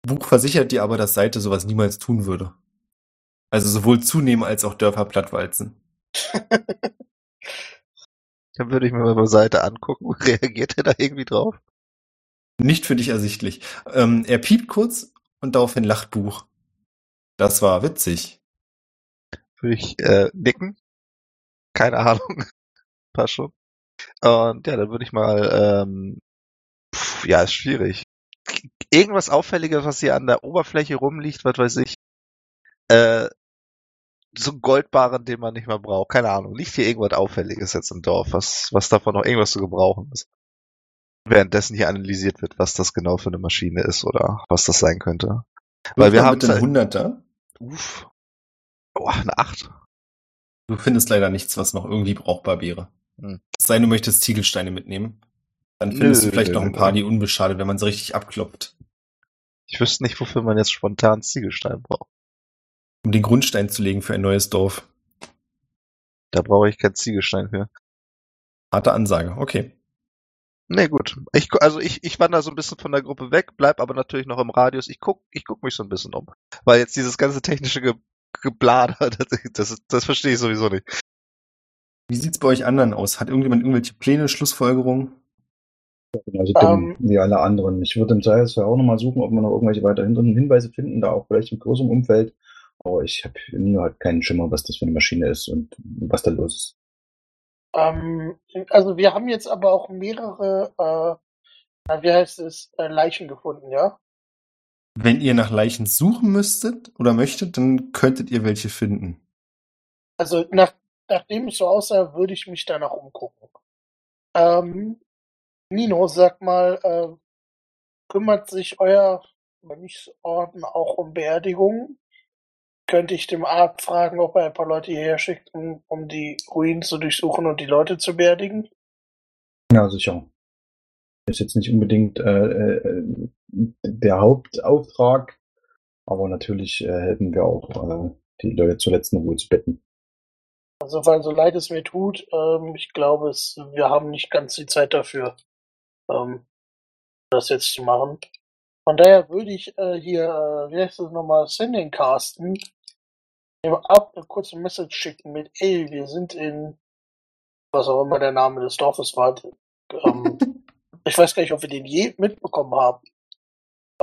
Buch versichert dir aber, dass Seite sowas niemals tun würde. Also sowohl zunehmen als auch Dörfer plattwalzen. Dann würde ich mir mal Seite angucken. Reagiert er da irgendwie drauf? Nicht für dich ersichtlich. Ähm, er piept kurz und daraufhin lacht Buch. Das war witzig. Würde ich äh, nicken? Keine Ahnung. Passt schon. Und ja, dann würde ich mal, ähm, ja, ist schwierig. Irgendwas Auffälliges, was hier an der Oberfläche rumliegt, was weiß ich. Äh, so ein Goldbarren, den man nicht mehr braucht. Keine Ahnung. Liegt hier irgendwas Auffälliges jetzt im Dorf, was, was davon noch irgendwas zu gebrauchen ist? Währenddessen hier analysiert wird, was das genau für eine Maschine ist oder was das sein könnte. Weil wir haben bitte einen Hunderter. Uff. Oh, eine Acht. Du findest leider nichts, was noch irgendwie brauchbar wäre. Hm. Es sei denn, du möchtest Ziegelsteine mitnehmen. Dann findest Nö, du vielleicht noch ein paar, die unbeschadet, wenn man sie richtig abklopft. Ich wüsste nicht, wofür man jetzt spontan Ziegelstein braucht. Um den Grundstein zu legen für ein neues Dorf. Da brauche ich keinen Ziegelstein für. Harte Ansage, okay. Nee, gut. Ich, also ich, ich wandere so ein bisschen von der Gruppe weg, bleib aber natürlich noch im Radius. Ich guck, ich guck mich so ein bisschen um. Weil jetzt dieses ganze technische Ge Geblader, das, das, das verstehe ich sowieso nicht. Wie sieht's bei euch anderen aus? Hat irgendjemand irgendwelche Pläne, Schlussfolgerungen? Also Ähm, dumm wie alle anderen. Ich würde im Zweifelsfall auch nochmal suchen, ob wir noch irgendwelche weiteren Hinweise finden, da auch vielleicht im größeren Umfeld. Aber ich habe nur halt keinen Schimmer, was das für eine Maschine ist und was da los ist. Ähm, also wir haben jetzt aber auch mehrere, äh, wie heißt es, äh, Leichen gefunden, ja? Wenn ihr nach Leichen suchen müsstet oder möchtet, dann könntet ihr welche finden. Also nach, nachdem es so aussah, würde ich mich danach umgucken. Ähm, Nino, sag mal, äh, kümmert sich euer Mönchsorden auch um Beerdigungen? Könnte ich dem Arzt fragen, ob er ein paar Leute hierher schickt, um, um die Ruinen zu durchsuchen und die Leute zu beerdigen? Ja, sicher. Ist jetzt nicht unbedingt äh, äh, der Hauptauftrag, aber natürlich äh, hätten wir auch äh, die Leute zur letzten Ruhe zu betten. Also, weil so leid es mir tut, ähm, ich glaube, es, wir haben nicht ganz die Zeit dafür, ähm, das jetzt zu machen. Von daher würde ich äh, hier, äh, wie heißt das nochmal, Sending casten, ihm ab eine kurze Message schicken mit, ey, wir sind in, was auch immer der Name des Dorfes war. Ähm, ich weiß gar nicht, ob wir den je mitbekommen haben.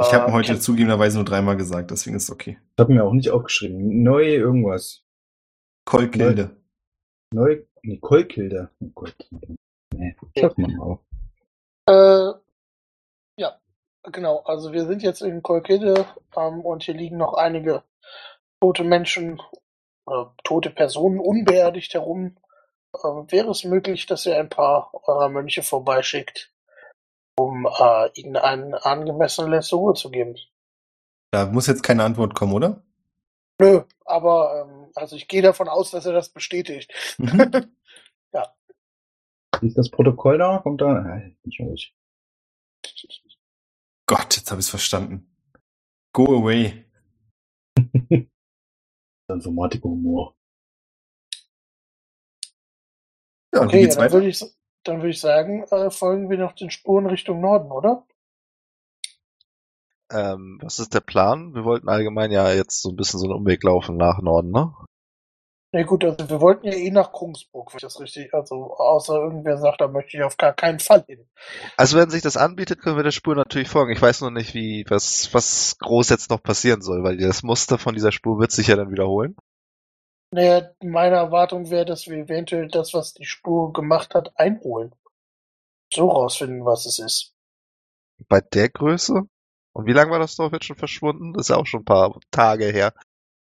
Ich habe Äh, heute kennt- zugegebenerweise nur dreimal gesagt, deswegen ist es okay. Ich habe mir auch nicht aufgeschrieben. Neu irgendwas. Kolkilde. Neu. Nee, Kolkilde. Oh Gott. Nee, schafft man auch. Äh, ja, genau. Also wir sind jetzt in Kolkede ähm, und hier liegen noch einige tote Menschen, äh, tote Personen unbeerdigt herum. Ähm, wäre es möglich, dass ihr ein paar eurer Mönche vorbeischickt, um um äh, ihnen eine angemessene letzte Ruhe zu geben. Da muss jetzt keine Antwort kommen, oder? Nö, aber ähm, also ich gehe davon aus, dass er das bestätigt. Mhm. Ist das Protokoll da? Kommt da? Nein, nicht ruhig. Gott, jetzt habe ich es verstanden. Go away. Informatiker-Humor. Ja, wie okay, geht's dann weiter? würde ich, dann würde ich sagen, äh, folgen wir noch den Spuren Richtung Norden, oder? Ähm, was ist der Plan? Wir wollten allgemein ja jetzt so ein bisschen so einen Umweg laufen nach Norden, ne? Na gut, also wir wollten ja eh nach Krungsburg, wenn ich das richtig, also außer irgendwer sagt, da möchte ich auf gar keinen Fall hin. Also wenn sich das anbietet, können wir der Spur natürlich folgen. Ich weiß nur nicht, wie was was groß jetzt noch passieren soll, weil das Muster von dieser Spur wird sich ja dann wiederholen. Naja, meine Erwartung wäre, dass wir eventuell das, was die Spur gemacht hat, einholen. So rausfinden, was es ist. Bei der Größe? Und wie lange war das Dorf jetzt schon verschwunden? Das ist ja auch schon ein paar Tage her.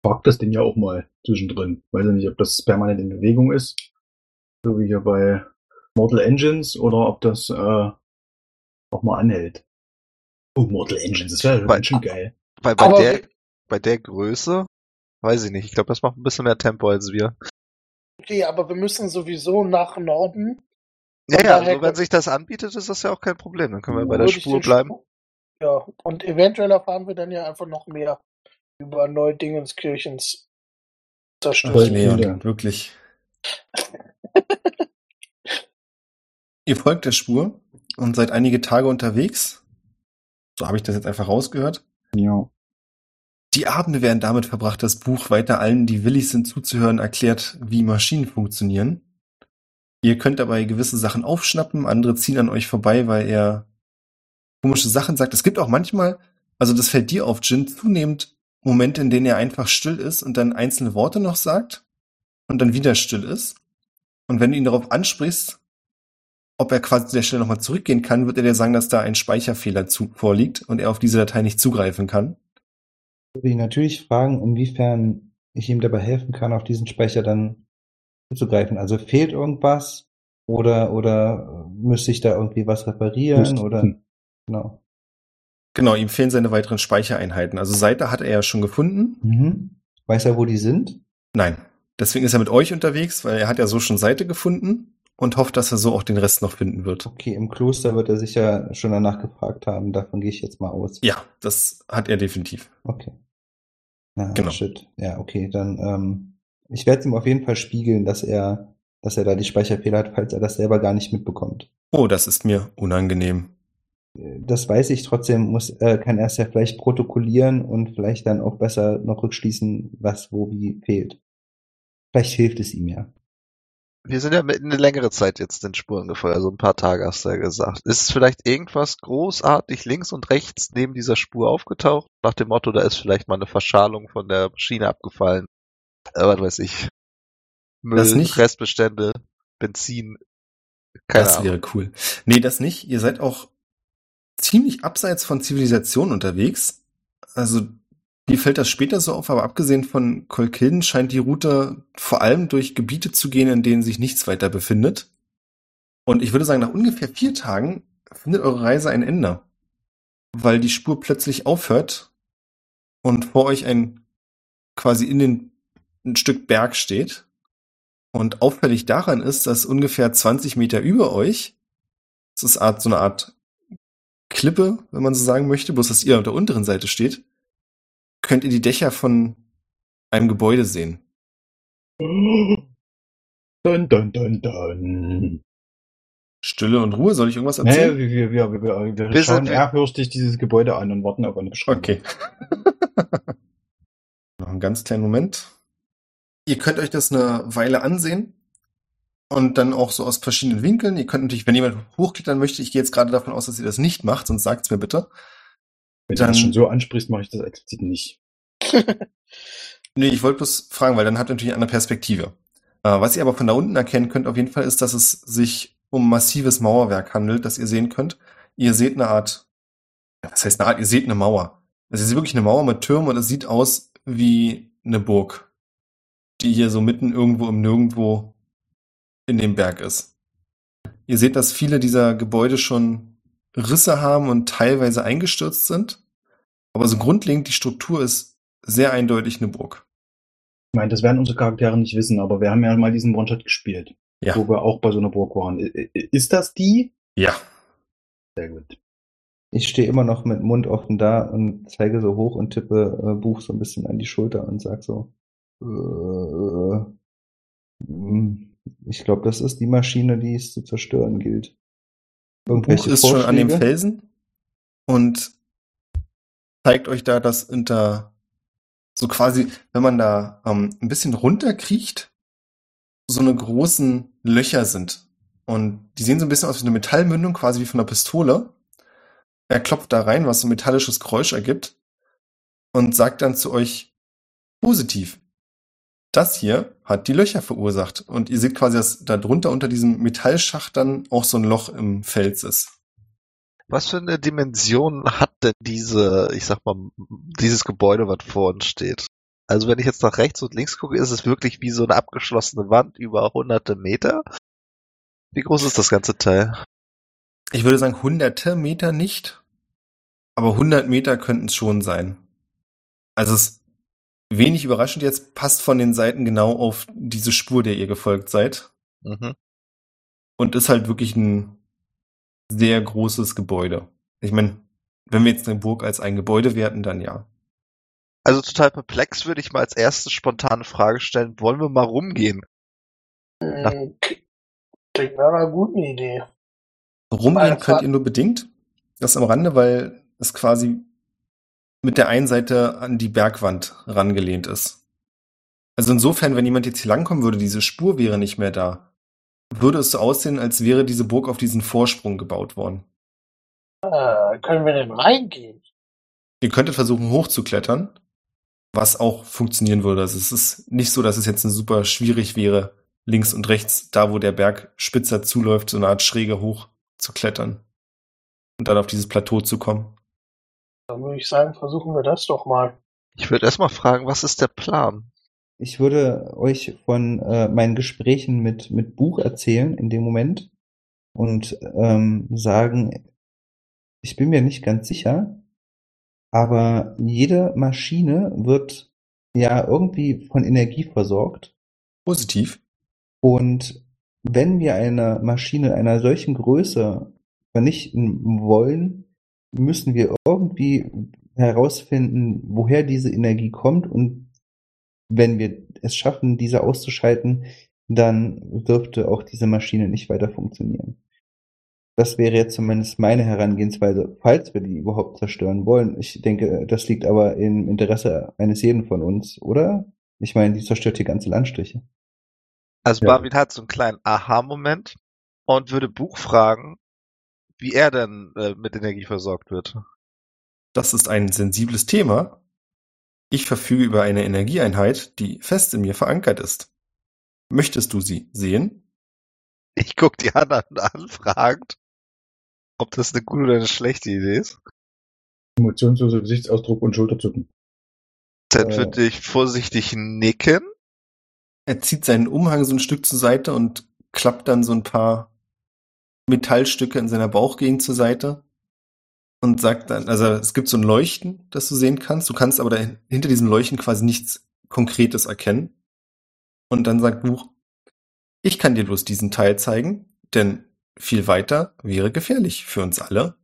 Frag das Ding ja auch mal zwischendrin. Weiß ja nicht, ob das permanent in Bewegung ist. So wie hier bei Mortal Engines oder ob das äh, auch mal anhält. Oh, Mortal Engines, das wäre Bei- schön geil. Weil bei Aber der bei der Größe, weiß ich nicht. Ich glaube, das macht ein bisschen mehr Tempo als wir. Okay, aber wir müssen sowieso nach Norden. Ja, ja, also wenn sich das anbietet, ist das ja auch kein Problem. Dann können wir bei der Spur bleiben. Spur- Ja, und eventuell erfahren wir dann ja einfach noch mehr über Neudingenskirchens Leon, viele. wirklich. Ihr folgt der Spur und seid einige Tage unterwegs. So habe ich das jetzt einfach rausgehört. Ja. Die Abende werden damit verbracht, das Buch weiter allen, die willig sind zuzuhören, erklärt, wie Maschinen funktionieren. Ihr könnt dabei gewisse Sachen aufschnappen, andere ziehen an euch vorbei, weil er komische Sachen sagt. Es gibt auch manchmal, also das fällt dir auf, Jin, zunehmend Momente, in denen er einfach still ist und dann einzelne Worte noch sagt und dann wieder still ist. Und wenn du ihn darauf ansprichst, ob er quasi zu der Stelle nochmal zurückgehen kann, wird er dir sagen, dass da ein Speicherfehler zu, vorliegt und er auf diese Datei nicht zugreifen kann. Ich würde ihn natürlich fragen, inwiefern ich ihm dabei helfen kann, auf diesen Speicher dann zuzugreifen. Also fehlt irgendwas oder oder müsste ich da irgendwie was reparieren Müsste. oder Hm. genau. Genau, ihm fehlen seine weiteren Speichereinheiten. Also Seite hat er ja schon gefunden. Mhm. Weiß er, wo die sind? Nein. Deswegen ist er mit euch unterwegs, weil er hat ja so schon Seite gefunden und hofft, dass er so auch den Rest noch finden wird. Okay, im Kloster wird er sicher schon danach gefragt haben. Davon gehe ich jetzt mal aus. Ja, das hat er definitiv. Okay. Ah, Genau. Shit. Ja, okay, dann ähm, ich werde es ihm auf jeden Fall spiegeln, dass er dass er da die Speicherfehler hat, falls er das selber gar nicht mitbekommt. Oh, das ist mir unangenehm. Das weiß ich trotzdem, muss, äh, kann er es ja vielleicht protokollieren und vielleicht dann auch besser noch rückschließen, was wo wie fehlt. Vielleicht hilft es ihm ja. Wir sind ja mit eine längere Zeit jetzt den Spuren gefolgt, also ein paar Tage hast du ja gesagt. Ist vielleicht irgendwas großartig links und rechts neben dieser Spur aufgetaucht? Nach dem Motto, da ist vielleicht mal eine Verschalung von der Maschine abgefallen. Äh, was weiß ich. Müll, Das nicht. Restbestände, Benzin. Keine das Ahnung. wäre cool. Nee, das nicht. Ihr seid auch ziemlich abseits von Zivilisation unterwegs. Also, mir fällt das später so auf, aber abgesehen von Kolkilden scheint die Route vor allem durch Gebiete zu gehen, in denen sich nichts weiter befindet. Und ich würde sagen, nach ungefähr vier Tagen findet eure Reise ein Ende. Weil die Spur plötzlich aufhört und vor euch ein quasi in den ein Stück Berg steht. Und auffällig daran ist, dass ungefähr 20 Meter über euch, das ist Art, so eine Art Klippe, wenn man so sagen möchte, bloß dass ihr auf der unteren Seite steht, könnt ihr die Dächer von einem Gebäude sehen. Dun, dun, dun, dun. Stille und Ruhe, soll ich irgendwas Nee, erzählen? wir, wir, wir, wir, wir Wir schauen sind- ehrfürchtig dieses Gebäude an und warten auf eine Beschreibung. Okay. Noch einen ganz kleinen Moment. Ihr könnt euch das eine Weile ansehen und dann auch so aus verschiedenen Winkeln. Ihr könnt natürlich, wenn jemand hochklettern möchte, ich gehe jetzt gerade davon aus, dass ihr das nicht macht, sonst sagt's mir bitte. Wenn Dann- du das schon so ansprichst, mache ich das explizit nicht. Nee, ich wollte bloß fragen, weil dann habt ihr natürlich eine Perspektive. Äh, was ihr aber von da unten erkennen könnt, auf jeden Fall, ist, dass es sich um massives Mauerwerk handelt, das ihr sehen könnt. Ihr seht eine Art, was heißt eine Art, ihr seht eine Mauer. Es ist wirklich eine Mauer mit Türmen und es sieht aus wie eine Burg, die hier so mitten irgendwo im Nirgendwo in dem Berg ist. Ihr seht, dass viele dieser Gebäude schon Risse haben und teilweise eingestürzt sind. Aber so grundlegend die Struktur ist sehr eindeutig eine Burg. Ich meine, das werden unsere Charaktere nicht wissen, aber wir haben ja mal diesen One-Shot gespielt, Ja. wo wir auch bei so einer Burg waren. Ist das die? Ja. Sehr gut. Ich stehe immer noch mit Mund offen da und zeige so hoch und tippe äh, Buch so ein bisschen an die Schulter und sag so, äh, hm, ich glaube, das ist die Maschine, die es zu zerstören gilt. Buch ist schon an dem Felsen und zeigt euch da, dass unter so quasi, wenn man da ähm, ein bisschen runterkriecht, so eine großen Löcher sind. Und die sehen so ein bisschen aus wie eine Metallmündung, quasi wie von einer Pistole. Er klopft da rein, was so ein metallisches Geräusch ergibt und sagt dann zu euch positiv. Das hier hat die Löcher verursacht. Und ihr seht quasi, dass da drunter unter diesem Metallschacht dann auch so ein Loch im Fels ist. Was für eine Dimension hat denn diese, ich sag mal, dieses Gebäude, was vor uns steht? Also wenn ich jetzt nach rechts und links gucke, ist es wirklich wie so eine abgeschlossene Wand über hunderte Meter? Wie groß ist das ganze Teil? Ich würde sagen, hunderte Meter nicht, aber 100 Meter könnten es schon sein. Also es wenig überraschend jetzt, passt von den Seiten genau auf diese Spur, der ihr gefolgt seid. Mhm. Und ist halt wirklich ein sehr großes Gebäude. Ich meine, wenn wir jetzt eine Burg als ein Gebäude werten, dann ja. Also total perplex würde ich mal als erste spontane Frage stellen, wollen wir mal rumgehen? Hm, Klingt nach einer guten Idee. Rumgehen könnt ihr nur bedingt. Das am Rande, weil es quasi mit der einen Seite an die Bergwand rangelehnt ist. Also insofern, wenn jemand jetzt hier langkommen würde, diese Spur wäre nicht mehr da, würde es so aussehen, als wäre diese Burg auf diesen Vorsprung gebaut worden. Äh, können wir denn reingehen? Ihr könntet versuchen, hochzuklettern, was auch funktionieren würde. Also es ist nicht so, dass es jetzt super schwierig wäre, links und rechts, da wo der Berg spitzer zuläuft, so eine Art schräge hoch zu klettern und dann auf dieses Plateau zu kommen. Dann würde ich sagen, versuchen wir das doch mal. Ich würde erstmal fragen, was ist der Plan? Ich würde euch von äh, meinen Gesprächen mit, mit Buch erzählen in dem Moment und ähm, sagen, ich bin mir nicht ganz sicher, aber jede Maschine wird ja irgendwie von Energie versorgt. Positiv. Und wenn wir eine Maschine einer solchen Größe vernichten wollen, müssen wir irgendwie herausfinden, woher diese Energie kommt. Und wenn wir es schaffen, diese auszuschalten, dann dürfte auch diese Maschine nicht weiter funktionieren. Das wäre jetzt zumindest meine Herangehensweise, falls wir die überhaupt zerstören wollen. Ich denke, das liegt aber im Interesse eines jeden von uns, oder? Ich meine, die zerstört hier ganze Landstriche. Also Ja. Barwin hat so einen kleinen Aha-Moment und würde Buch fragen, wie er denn äh, mit Energie versorgt wird. Das ist ein sensibles Thema. Ich verfüge über eine Energieeinheit, die fest in mir verankert ist. Möchtest du sie sehen? Ich guck die anderen an, fragend, ob das eine gute oder eine schlechte Idee ist. Emotionsloser Gesichtsausdruck und Schulterzucken. Dann Äh. würde ich vorsichtig nicken. Er zieht seinen Umhang so ein Stück zur Seite und klappt dann so ein paar Metallstücke in seiner Bauchgegend zur Seite und sagt dann, also es gibt so ein Leuchten, das du sehen kannst. Du kannst aber dahin- hinter diesem Leuchten quasi nichts Konkretes erkennen. Und dann sagt Buch, ich kann dir bloß diesen Teil zeigen, denn viel weiter wäre gefährlich für uns alle,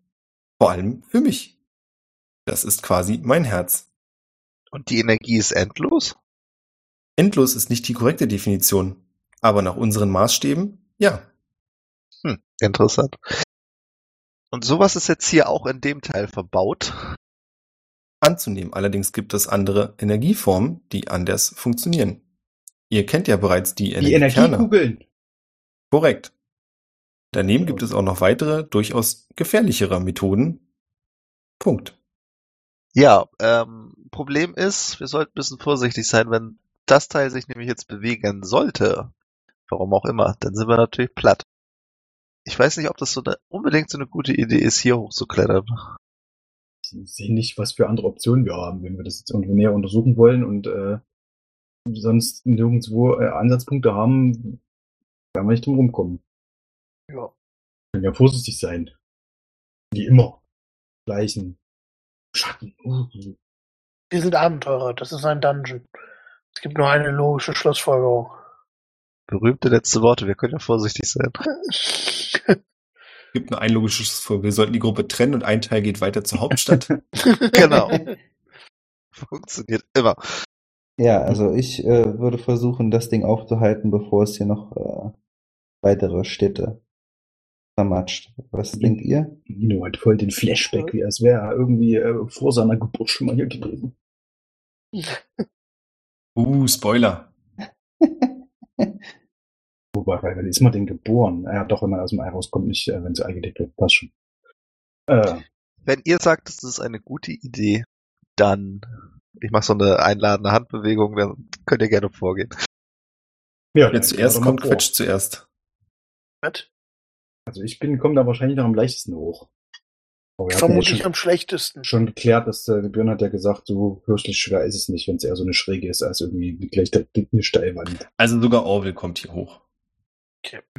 vor allem für mich. Das ist quasi mein Herz. Und die Energie ist endlos? Endlos ist nicht die korrekte Definition, aber nach unseren Maßstäben, ja. Interessant. Und sowas ist jetzt hier auch in dem Teil verbaut. anzunehmen. Allerdings gibt es andere Energieformen, die anders funktionieren. Ihr kennt ja bereits die, Die Energiekerne. Energiekugeln. Korrekt. Daneben gibt es auch noch weitere, durchaus gefährlichere Methoden. Punkt. Ja, ähm, Problem ist, wir sollten ein bisschen vorsichtig sein, wenn das Teil sich nämlich jetzt bewegen sollte, warum auch immer, dann sind wir natürlich platt. Ich weiß nicht, ob das so eine, unbedingt so eine gute Idee ist, hier hochzuklettern. Ich sehe nicht, was für andere Optionen wir haben, wenn wir das jetzt irgendwo näher untersuchen wollen und äh, sonst nirgendwo äh, Ansatzpunkte haben, werden wir nicht drum rumkommen. Ja. Können ja vorsichtig sein. Wie immer. Gleichen Schatten. Uh, Wir sind Abenteurer, das ist ein Dungeon. Es gibt nur eine logische Schlussfolgerung. Berühmte letzte Worte, wir können ja vorsichtig sein. Gibt nur ein logisches vor. Wir sollten die Gruppe trennen und ein Teil geht weiter zur Hauptstadt. Genau. Funktioniert immer. Ja, also ich äh, würde versuchen, das Ding aufzuhalten, bevor es hier noch äh, weitere Städte zermatscht. Was denkt ihr? Nino hat voll den Flashback, wie als wäre er irgendwie äh, vor seiner Geburt schon mal hier gewesen. Uh, Spoiler. Wobei, wann ist man denn geboren? Ja, doch, wenn man aus dem Ei rauskommt, nicht, äh, wenn sie eingedeckt wird. Passt schon. Äh, Wenn ihr sagt, das ist eine gute Idee, dann ich mache so eine einladende Handbewegung, dann könnt ihr gerne vorgehen. ja, Wer zuerst kommt, quetscht zuerst. Was? Also ich bin, komme da wahrscheinlich noch am leichtesten hoch. Aber hatten ja Vermutlich schon, am schlechtesten. schon geklärt, dass äh, Björn hat ja gesagt, so fürchterlich schwer ist es nicht, wenn es eher so eine Schräge ist, als irgendwie gleich der, eine Steilwand. Also sogar Orwell kommt hier hoch.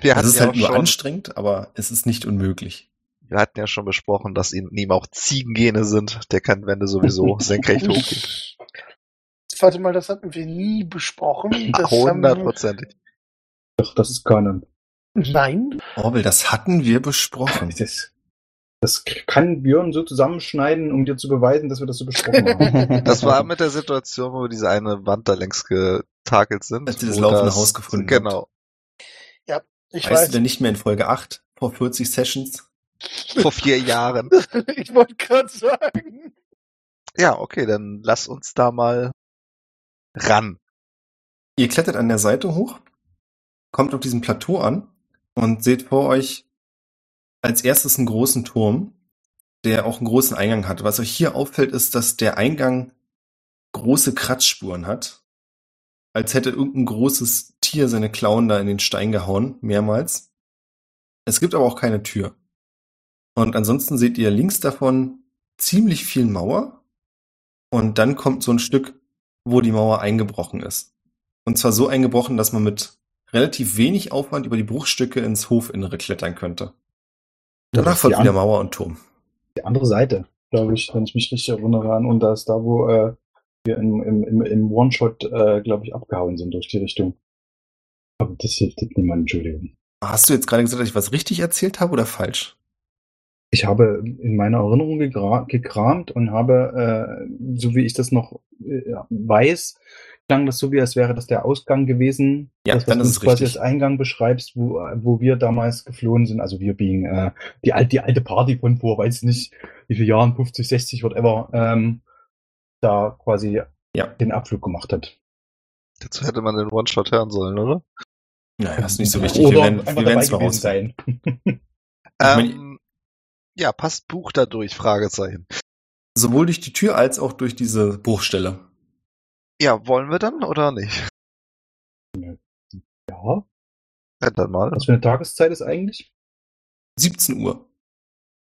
Wir Das hatten, ist ja halt nur schon, anstrengend, aber es ist nicht unmöglich. wir hatten ja schon besprochen, dass in ihm auch Ziegengene sind. Der kann Wände sowieso senkrecht hochgehen. Warte mal, das hatten wir nie besprochen. Hundertprozentig. Doch, das ist Kanon. Nein. Orwell, das hatten wir besprochen. Das, das kann Björn so zusammenschneiden, um dir zu beweisen, dass wir das so besprochen haben. Das war mit der Situation, wo wir diese eine Wand da längs getakelt sind. Als ihr das laufende Haus gefunden Genau. Ich weißt weiß. du denn nicht mehr in Folge 8 vor 40 Sessions? Vor vier Jahren. ich wollte gerade sagen. Ja, okay, dann lass uns da mal ran. Ihr klettert an der Seite hoch, kommt auf diesem Plateau an und seht vor euch als erstes einen großen Turm, der auch einen großen Eingang hat. Was euch hier auffällt, ist, dass der Eingang große Kratzspuren hat. Als hätte irgendein großes Tier seine Klauen da in den Stein gehauen, mehrmals. Es gibt aber auch keine Tür. Und ansonsten seht ihr links davon ziemlich viel Mauer. Und dann kommt so ein Stück, wo die Mauer eingebrochen ist. Und zwar so eingebrochen, dass man mit relativ wenig Aufwand über die Bruchstücke ins Hofinnere klettern könnte. Danach folgt wieder Mauer und Turm. Die andere Seite, glaube ich, wenn ich mich richtig erinnere an. Und da ist da, wo äh, wir im, im, im, One-Shot, äh, glaube ich, abgehauen sind durch die Richtung. Aber das hilft niemand, Entschuldigung. Hast du jetzt gerade gesagt, dass ich was richtig erzählt habe oder falsch? Ich habe in meiner Erinnerung gegra gekramt und habe, äh, so wie ich das noch äh, weiß, klang das so, wie als wäre das der Ausgang gewesen. Ja, das, was dann du ist uns quasi richtig. als Eingang beschreibst, wo, wo wir damals geflohen sind. Also wir being äh, die, alte, die alte Party von vor, weiß nicht, wie viele Jahren, 50, 60, whatever, ähm, da quasi Ja. den Abflug gemacht hat. Dazu hätte man den One-Shot hören sollen, oder? Naja, ist nicht so wichtig. Oder wir werden, einfach wir dabei gewesen sein. Ähm, ja, passt Buch da durch? Fragezeichen. Sowohl durch die Tür als auch durch diese Bruchstelle. Ja, wollen wir dann oder nicht? ja, Ja, dann mal. was für eine Tageszeit ist eigentlich? 17 Uhr.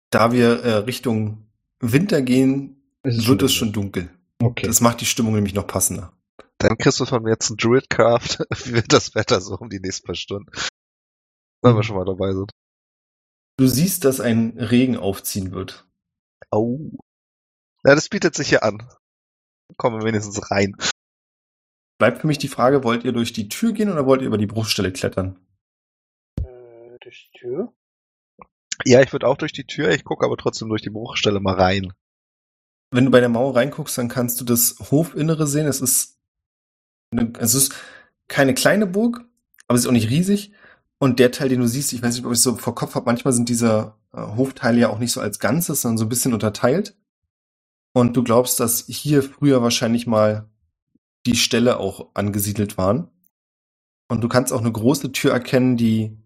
Da wir äh, Richtung Winter gehen, Es wird schon es schon dunkel. Okay. Das macht die Stimmung nämlich noch passender. Dann kriegst du von mir jetzt einen Druidcraft. Wie wird das Wetter so um die nächsten paar Stunden? Wenn wir schon mal dabei sind. Du siehst, dass ein Regen aufziehen wird. Oh. Ja, das bietet sich hier an. Kommen wir wenigstens rein. Bleibt für mich die Frage, wollt ihr durch die Tür gehen oder wollt ihr über die Bruchstelle klettern? Äh, durch die Tür. Ja, ich würde auch durch die Tür, ich gucke aber trotzdem durch die Bruchstelle mal rein. Wenn du bei der Mauer reinguckst, dann kannst du das Hofinnere sehen. Es ist, eine, es ist keine kleine Burg, aber es ist auch nicht riesig. Und der Teil, den du siehst, ich weiß nicht, ob ich es so vor Kopf habe, manchmal sind diese äh, Hofteile ja auch nicht so als Ganzes, sondern so ein bisschen unterteilt. Und du glaubst, dass hier früher wahrscheinlich mal die Ställe auch angesiedelt waren. Und du kannst auch eine große Tür erkennen, die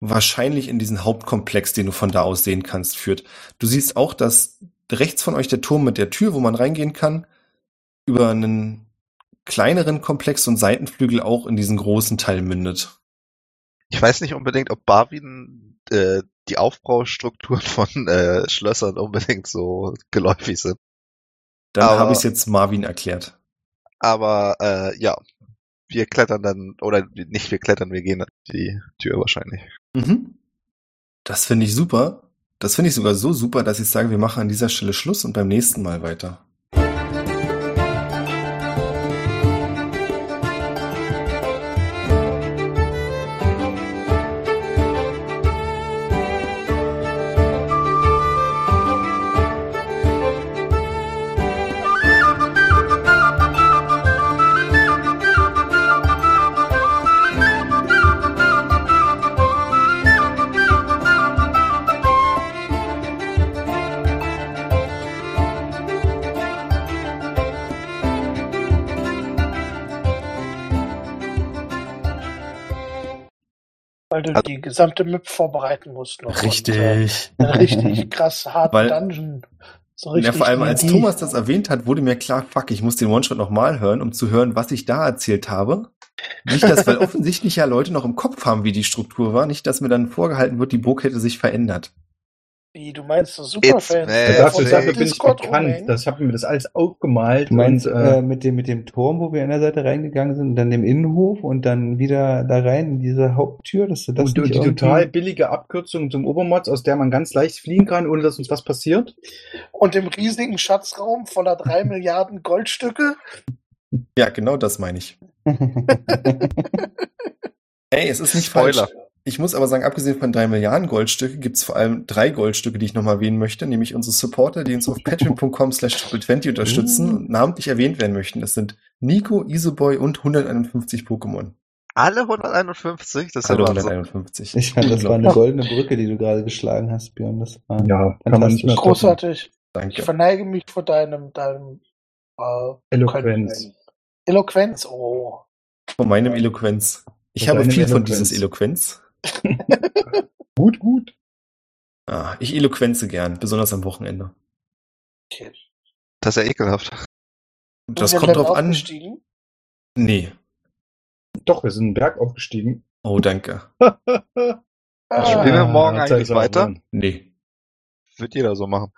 wahrscheinlich in diesen Hauptkomplex, den du von da aus sehen kannst, führt. Du siehst auch, dass rechts von euch der Turm mit der Tür, wo man reingehen kann, über einen kleineren Komplex und Seitenflügel auch in diesen großen Teil mündet. Ich weiß nicht unbedingt, ob Barwin äh, die Aufbaustrukturen von äh, Schlössern unbedingt so geläufig sind. Dann Aber- habe ich es jetzt Marvin erklärt. Aber äh, ja, wir klettern dann, oder nicht wir klettern, wir gehen die Tür wahrscheinlich. Mhm. Das finde ich super. Das finde ich sogar so super, dass ich sage, wir machen an dieser Stelle Schluss und beim nächsten Mal weiter. Weil du Also- die gesamte MIP vorbereiten musst noch. Richtig. Und, äh, richtig krass harten Weil- Dungeon. So Ja, richtig vor allem als. Thomas das erwähnt hat, wurde mir klar, fuck, ich muss den One-Shot nochmal hören, um zu hören, was ich da erzählt habe. Nicht, dass, weil offensichtlich ja Leute noch im Kopf haben, wie die Struktur war, nicht, dass mir dann vorgehalten wird, die Burg hätte sich verändert. Wie, du meinst so Superfans? die Ja, Dafür, nee. dafür bin ich Discord bekannt. Das habe mir das alles aufgemalt. Du meinst und, äh, äh, mit, dem, mit dem Turm, wo wir an der Seite reingegangen sind, und dann dem Innenhof und dann wieder da rein in diese Haupttür, dass du das und, nicht die irgendwie- total billige Abkürzung zum Obermods, aus der man ganz leicht fliehen kann, ohne dass uns was passiert. Und im riesigen Schatzraum voller drei Milliarden Goldstücke. Ja, genau das meine ich. Ey, es ist nicht Spoiler. falsch. Ich muss aber sagen, abgesehen von drei Milliarden Goldstücke gibt es vor allem drei Goldstücke, die ich nochmal erwähnen möchte, nämlich unsere Supporter, die uns auf patreon.com slash triple20 unterstützen und namentlich erwähnt werden möchten. Das sind Nico, Isoboy und 151 Pokémon. Alle 151? Das ist ja Hallo Wahnsinn. 151. Ich fand, das war eine goldene Brücke, die du gerade geschlagen hast, Björn. Das war Ja, kann man nicht mehr. Großartig. Ich Danke. verneige mich vor deinem, deinem äh, Eloquenz. Können. Eloquenz, oh. Von meinem Eloquenz. Ich Von habe viel von Eloquenz. dieses Eloquenz. Gut, gut. Ah, ich eloquenze gern, besonders am Wochenende. Okay. Das ist ja ekelhaft. Und das kommt drauf an. aufgestiegen? Nee. Doch, wir sind einen Berg aufgestiegen. Oh, danke. Ah, Spielen wir morgen Zeit eigentlich weiter? dran. Nee. Wird jeder so machen.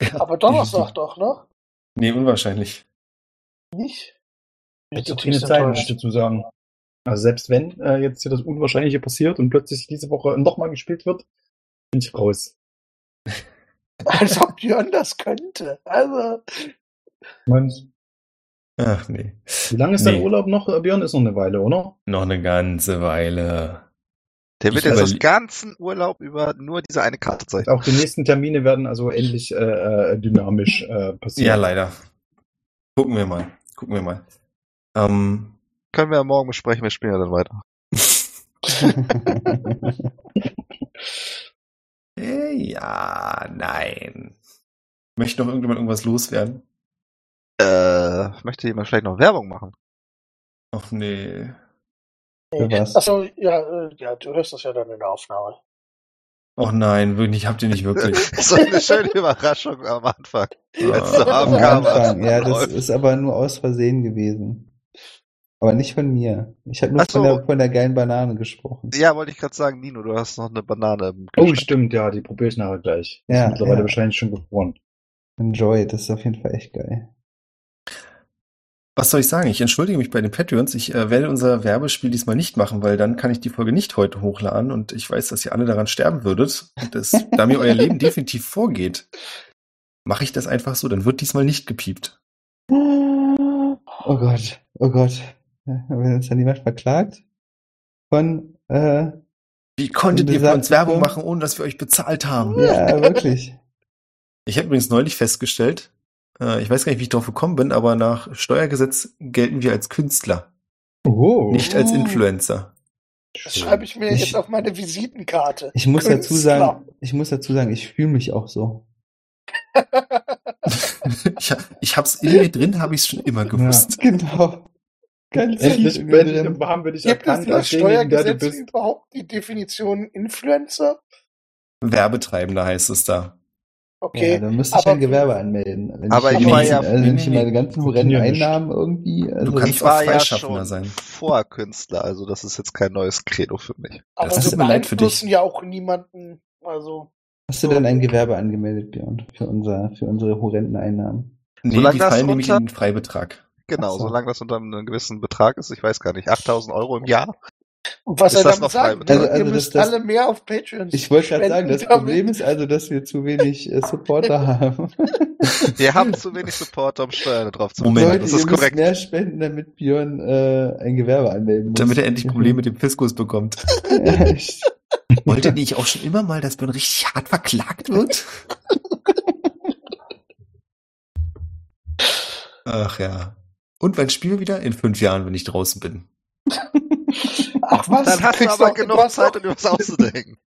aber Donnerstag doch, ne? Nee, unwahrscheinlich. Nicht? Ich habe Jetzt keine Zeit, muss ich dazu sagen. Also selbst wenn äh, jetzt hier das Unwahrscheinliche passiert und plötzlich diese Woche nochmal gespielt wird, bin ich raus. Als ob Björn das könnte. Also, Meinst, Ach, nee. wie lange ist dein Nee. Urlaub noch, äh, Björn? Ist noch eine Weile, oder? Noch eine ganze Weile. Der wird Ich jetzt das überle- ganzen Urlaub über nur diese eine Karte zeigen. Auch die nächsten Termine werden also ähnlich äh, äh, dynamisch äh, passieren. Ja, leider. Gucken wir mal. Gucken wir mal. Ähm, Können wir ja morgen besprechen, wir spielen ja dann weiter. äh, ja, nein. Möchte noch irgendjemand irgendwas loswerden? Äh, möchte jemand vielleicht noch Werbung machen? Ach nee. Für was? achso, ja, äh, ja, du hörst das ja dann in der Aufnahme. Ach nein, wirklich, habt ihr nicht wirklich. so eine schöne Überraschung am Anfang. Als du Ah. Am Aufgabe Anfang, ja, das ist aber nur aus Versehen gewesen. Aber nicht von mir. Ich habe nur so. von, der, von der geilen Banane gesprochen. Ja, wollte ich gerade sagen, Nino, du hast noch eine Banane im Oh, stimmt, ja, die probiere ich nachher gleich. Die Ja, ist mittlerweile ja. wahrscheinlich schon gefroren. Enjoy, das ist auf jeden Fall echt geil. Was soll ich sagen? Ich entschuldige mich bei den Patreons. Ich äh, werde unser Werbespiel diesmal nicht machen, weil dann kann ich die Folge nicht heute hochladen und ich weiß, dass ihr alle daran sterben würdet. Und das, da mir euer Leben definitiv vorgeht, mache ich das einfach so. Dann wird diesmal nicht gepiept. Oh Gott, oh Gott. Wenn uns dann jemand verklagt von, äh, Wie konntet ihr für uns Werbung machen, ohne dass wir euch bezahlt haben? ja, wirklich. Ich habe übrigens neulich festgestellt, äh, ich weiß gar nicht, wie ich drauf gekommen bin, aber nach Steuergesetz gelten wir als Künstler, Oh, nicht als. Influencer. Das schreibe ich mir Ich- jetzt auf meine Visitenkarte. Ich muss dazu Künstler. sagen, ich muss dazu sagen, ich fühle mich auch so. ich, ich hab's in mir drin, habe ich es schon immer gewusst. Genau. Ganz Endlich, tief in mir endlich drin. haben wir dich Gibt es erkannt das du Steuergesetz bist. überhaupt die Definition Influencer? Werbetreibender heißt es da. Okay. Ja, dann müsste ich aber- ein Gewerbe anmelden. Wenn Aber ich, ich war ja- also wenn ich meine ganzen horrenden. Einnahmen irgendwie, also kannst Ich auch war ja Freischaffender schon sein. Vorkünstler, also das ist jetzt kein neues Credo für mich. aber das sie tut mir leid für dich. beeinflussen ja auch niemanden. Also, hast du denn ein Gewerbe angemeldet, Björn, für unser, für unsere horrenden Einnahmen? Nee, Solange die fallen nämlich in den Freibetrag. Genau, so. solange das unter einem gewissen Betrag ist, ich weiß gar nicht, 8000 Euro im Jahr, Und was Ist er das damit noch sagt? Also- also ihr müsst das- alle mehr auf Patreon Ich wollte gerade sagen, das damit- Problem ist also, dass wir zu wenig äh, Supporter haben. Wir haben zu wenig Supporter, um Steuern drauf zu Moment. Leute, das ihr ist müsst korrekt. mehr spenden, damit Björn äh, ein Gewerbe anmelden muss. Damit er endlich Probleme mit dem Fiskus bekommt. Wollte nicht auch schon immer mal, dass Björn richtig hart verklagt wird? Ach ja. Und wann spielen wir wieder? In fünf Jahren, wenn ich draußen bin. Ach was, Dann hast du aber genug Zeit, um dir was auszudenken.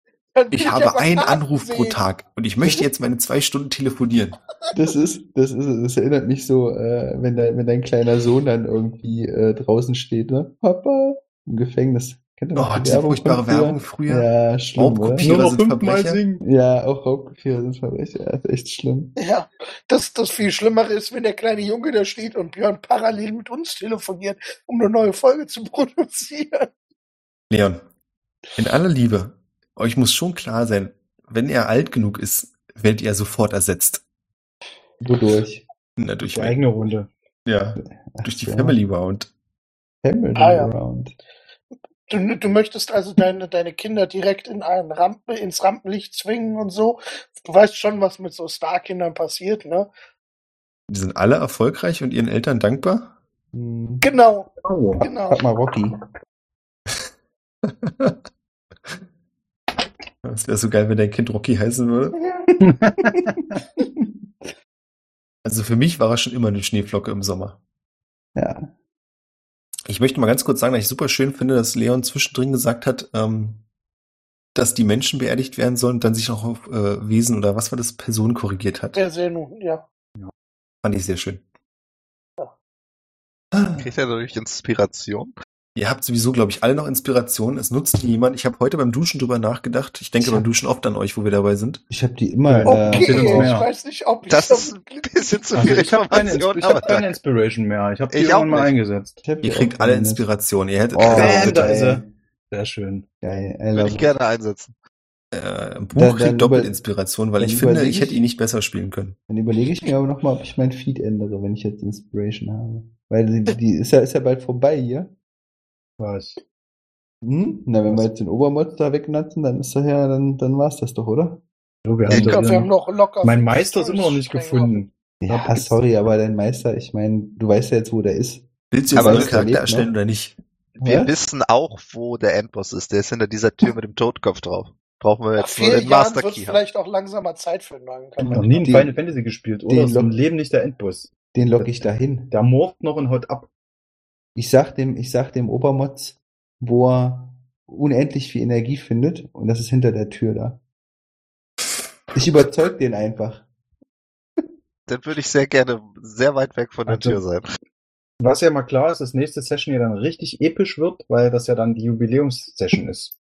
Ich habe einen Anruf pro sehen. Tag und ich möchte jetzt meine zwei Stunden telefonieren. Das ist, das ist, das erinnert mich so, äh, wenn dein, wenn dein kleiner Sohn dann irgendwie äh, draußen steht, ne? Papa, im Gefängnis. Kennt ihr noch Oh, die diese Werbung furchtbare früher? Werbung früher. Ja, schlimm? Raubkopierer Nur noch sind fünfmal Verbrecher. singen. Ja, auch Raubkopierer sind Verbrecher. Ja, ist echt schlimm. Ja, das, das viel Schlimmere ist, wenn der kleine Junge da steht und Björn parallel mit uns telefoniert, um eine neue Folge zu produzieren. Leon, in aller Liebe, euch muss schon klar sein, wenn er alt genug ist, werdet ihr sofort ersetzt. Wodurch? Na, durch, Die eigene Runde. ja, Ach durch die so. Family Round. Family Ah, ja. Round. Du, du möchtest also deine, deine Kinder direkt in ein Rampe, ins Rampenlicht zwingen und so. Du weißt schon, was mit so Starkindern passiert, ne? Die sind alle erfolgreich und ihren Eltern dankbar. Hm. Genau, Oh. genau. Frag mal Rocky. Das wäre so geil, wenn dein Kind Rocky heißen würde. Also für mich war er schon immer eine Schneeflocke im Sommer. Ja. Ich möchte mal ganz kurz sagen, dass ich super schön finde, dass Leon zwischendrin gesagt hat, ähm, dass die Menschen beerdigt werden sollen und dann sich noch auf äh, Wesen oder was war das, Personen korrigiert hat. Der Senu, ja. Fand ich sehr schön. Kriegt er dadurch Inspiration? Ihr habt sowieso, glaube ich, alle noch Inspiration. Es nutzt niemand. Ich habe heute beim Duschen drüber nachgedacht. Ich denke Ich beim Duschen oft an euch, wo wir dabei sind. Ich habe die immer. Äh, Okay, uns ich weiß nicht, ob ich Das ist ein bisschen zu viel Also ich habe keine, ich aber hab keine. Inspiration mehr. Ich habe die Ich auch irgendwann mal eingesetzt. ich Ihr kriegt alle verwendet. Inspiration. Ihr hättet Oh, Bam, da ist geil. er. Sehr schön. Geil. I Würde ich gerne einsetzen. äh, Buch dann kriegt Doppelinspiration, weil ich finde, überleg ich hätte ich- ihn nicht besser spielen können. Dann überlege ich mir aber nochmal, ob ich mein Feed ändere, wenn ich jetzt Inspiration habe. Weil die, die ist ja, ist ja bald vorbei hier. Was? Hm? Na, wenn wir jetzt den Obermods da wegnatzen, dann ist doch ja, dann, dann war's das doch, oder? So, wir Ich haben glaube, wir da haben noch locker. mein Meister ist immer noch nicht gefunden. Ja, gibt's- sorry, aber dein Meister, ich meine, du weißt ja jetzt, wo der ist. Willst du jetzt Aber einen das Charakter erlebt, erstellen ne? oder nicht? Wir Was? wissen auch, wo der Endboss ist. Der ist hinter dieser Tür mit dem Totkopf drauf. Brauchen wir Nach jetzt nur vier den Jahren Master wird Key haben. vielleicht auch langsamer Zeit für einen neuen Ich noch nie ein Final Fantasy gespielt, oder? den Ist im Leben nicht der Endboss. Den lock ich dahin. Der morpht noch und haut ab. Ich sag dem, ich sag dem Obermods, wo er unendlich viel Energie findet, und das ist hinter der Tür da. Ich überzeug den einfach. Dann würde ich sehr gerne sehr weit weg von der Also- Tür sein. Was ja mal klar ist, dass nächste Session ja dann richtig episch wird, weil das ja dann die Jubiläumssession ist.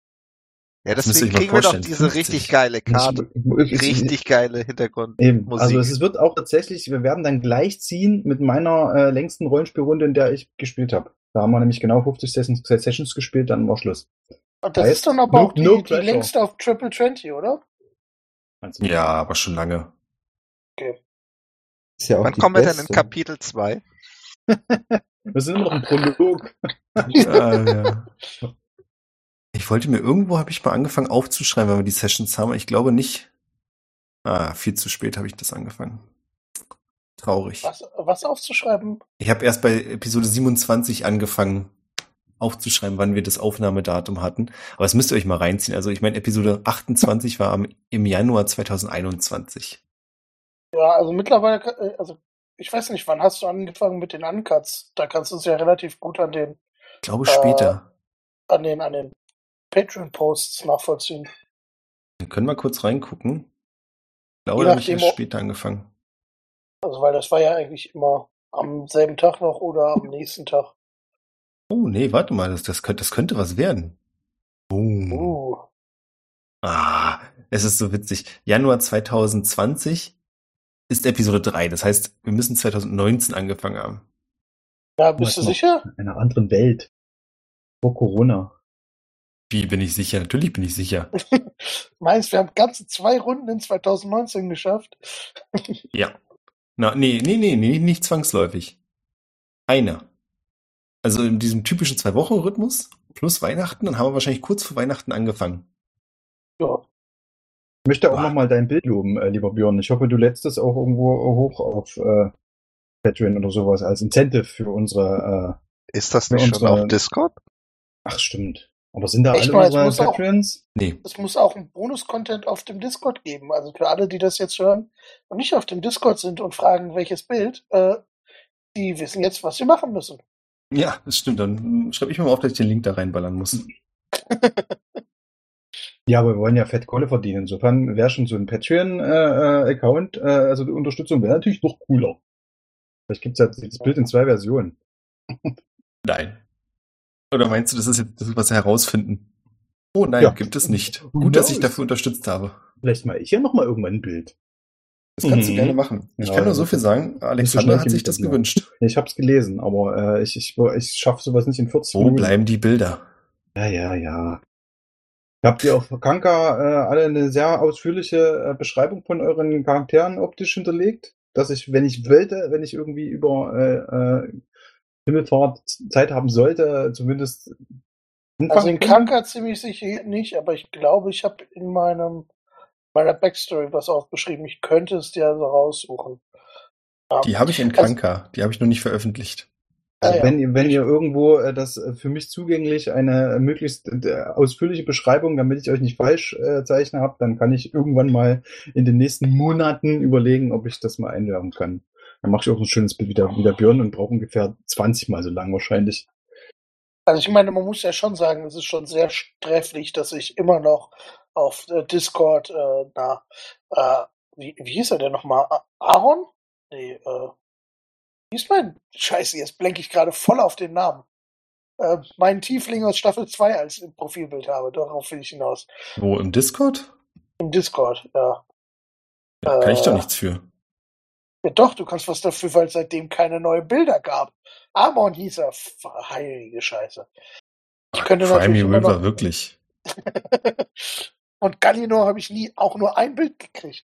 Ja, deswegen kriegen wir doch diese 50. richtig geile Karte. Ich- ich- Richtig geile Hintergrund. Eben. Musik. Also es wird auch tatsächlich, wir werden dann gleich ziehen mit meiner äh, längsten Rollenspielrunde, in der ich gespielt habe. Da haben wir nämlich genau 50 Sessions, Sessions gespielt, dann war Schluss. Und das Heißt, ist dann aber no- auch die, no die längste auf Triple 20, oder? Ja, aber schon lange. Ist ja auch Wann kommen wir denn in. Kapitel 2? Wir sind immer noch im Prolog. Ah, ja. Ich wollte mir irgendwo habe ich mal angefangen aufzuschreiben, wenn wir die Sessions haben. Ich glaube nicht. Ah, viel zu spät habe ich das angefangen. Traurig. Was, was aufzuschreiben? Ich habe erst bei Episode 27 angefangen aufzuschreiben, wann wir das Aufnahmedatum hatten. Aber das müsst ihr euch mal reinziehen. Also ich meine, Episode 28 war am, im Januar 2021. Ja, also mittlerweile, äh, also ich weiß nicht, wann hast du angefangen mit den Uncuts? Da kannst du es ja relativ gut an den, Ich glaube Äh, später. an den, an den Patreon-Posts nachvollziehen. Wir können mal kurz reingucken. Ich glaube, da habe ich erst später angefangen. Also weil das war ja eigentlich immer am selben Tag noch oder am nächsten Tag. Oh, nee, warte mal, das, das, könnte, das könnte was werden. Boom. Uh. Ah, es ist so witzig. Januar 2020 ist Episode 3. Das heißt, wir müssen 2019 angefangen haben. Ja, bist du sicher? In einer anderen Welt. Vor Corona. Wie bin ich sicher? Natürlich bin ich sicher. Meinst, wir haben ganze zwei Runden in 2019 geschafft? Ja. Na, nee, nee, nee, nee, nicht zwangsläufig. Eine. Also in diesem typischen Zwei-Wochen-Rhythmus plus Weihnachten, dann haben wir wahrscheinlich kurz vor Weihnachten angefangen. Ja. Ich möchte auch nochmal dein Bild loben, äh, lieber Björn. Ich hoffe, du lädst es auch irgendwo hoch auf äh, Patreon oder sowas als Incentive für unsere. Ist das nicht schon unsere- auf Discord? Äh, ach, stimmt. Aber sind da Echt alle mal, es muss unsere auch- Patreons? Nee, Es muss auch einen Bonus-Content auf dem Discord geben. Also für alle, die das jetzt hören und nicht auf dem Discord sind und fragen, welches Bild, äh, die wissen jetzt, was sie machen müssen. ja, das stimmt. Dann schreibe ich mir mal auf, dass ich den Link da reinballern muss. Ja, aber wir wollen ja fett Kohle verdienen. Insofern wäre schon so ein Patreon-Account, äh, also die Unterstützung wäre natürlich noch cooler. Vielleicht gibt's ja das Bild in zwei Versionen. Nein. Oder meinst du, das ist jetzt das, was wir herausfinden? Oh nein, Ja. gibt es nicht. Gut, dass ich dafür unterstützt habe. Vielleicht mal ich ja noch mal irgendwann ein Bild. Das kannst du Mhm. gerne machen. Ich Ja, kann nur so viel sagen, Alexander schnell hat sich das noch. gewünscht. Ich hab's gelesen, aber äh, ich, ich, ich schaffe sowas nicht in 40 Wo Minuten. bleiben die Bilder? Ja, ja, ja. Habt ihr auf Kanka äh, alle eine sehr ausführliche äh, Beschreibung von euren Charakteren optisch hinterlegt? Dass ich, wenn ich wollte, wenn ich irgendwie über äh, äh, Himmelfahrt Zeit haben sollte, zumindest Also in kann? Kranker ziemlich sicher nicht, aber ich glaube, ich habe in meinem meiner Backstory was aufgeschrieben. Ich könnte es dir also raussuchen. Ja. Die habe ich in Also- Kanka. Die habe ich noch nicht veröffentlicht. Also Ah, ja. wenn, ihr, wenn ihr irgendwo äh, das äh, für mich zugänglich eine äh, möglichst äh, ausführliche Beschreibung, damit ich euch nicht falsch äh, zeichne habe, dann kann ich irgendwann mal in den nächsten Monaten überlegen, ob ich das mal einwerfen kann. Dann mache ich auch ein schönes Bild wie der, wie der Björn und brauche ungefähr 20 mal so lang wahrscheinlich. Also ich meine, man muss ja schon sagen, es ist schon sehr sträflich, dass ich immer noch auf äh, Discord, äh, na, äh, wie, wie hieß er denn nochmal? Aaron? Nee, äh, wie ist mein? Scheiße, jetzt blenke ich gerade voll auf den Namen. Äh, meinen Tiefling aus Staffel 2 als Profilbild habe. Darauf will ich hinaus. Wo, im Discord? Im Discord, ja. Da kann ich doch Äh, nichts für. Ja, doch, du kannst was dafür, weil es seitdem keine neuen Bilder gab. Amon hieß er. Heilige Scheiße. Ich könnte Crimey natürlich immer River, noch, wirklich. Und Gallinor habe ich nie auch nur ein Bild gekriegt.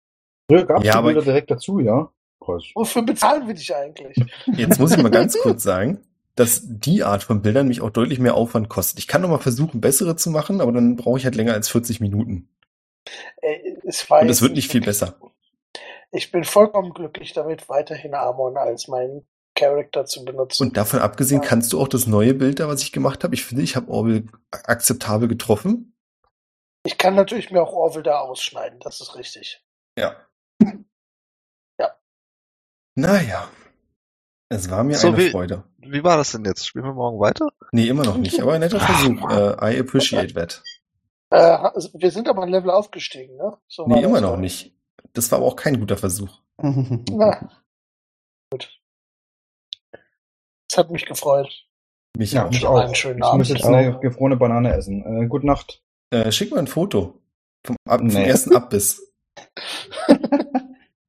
Früher gab es Ja, aber- Bilder direkt dazu, ja. Krass. Wofür bezahlen wir dich eigentlich? Jetzt muss ich mal ganz kurz sagen, dass die Art von Bildern mich auch deutlich mehr Aufwand kostet. Ich kann noch mal versuchen, bessere zu machen, aber dann brauche ich halt länger als 40 Minuten. Äh, es Und es wird nicht viel besser. Ich bin vollkommen glücklich damit, weiterhin Amon als meinen Charakter zu benutzen. Und davon abgesehen, Ja. kannst du auch das neue Bild da, was ich gemacht habe, ich finde, ich habe Orwell akzeptabel getroffen. ich kann natürlich mir auch Orville da ausschneiden, das ist richtig. Ja. Ja. Naja. Es war mir So eine wie- Freude. Wie war das denn jetzt? Spielen wir morgen weiter? Nee, immer noch nicht, aber ein netter Versuch. Äh, I appreciate that. Äh, also wir sind aber ein Level aufgestiegen, ne? So Nee, immer noch nicht. Das war aber auch kein guter Versuch. Na, gut. Es hat mich gefreut. Mich Ja, auch. mich auch. einen schönen Ich muss Abend. jetzt eine gefrorene Banane essen. Äh, gute Nacht. Äh, schick mal ein Foto vom, Ab vom Nee. ersten Abbiss.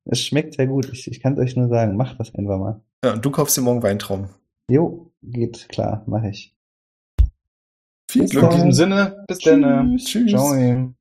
Es schmeckt sehr gut. Ich, ich kann es euch nur sagen, macht das einfach mal. Ja, und du kaufst dir morgen Weintrauben. Jo, geht klar, mache ich. Viel Bis Glück. In diesem Sinne, bis dann. Tschüss. Ciao.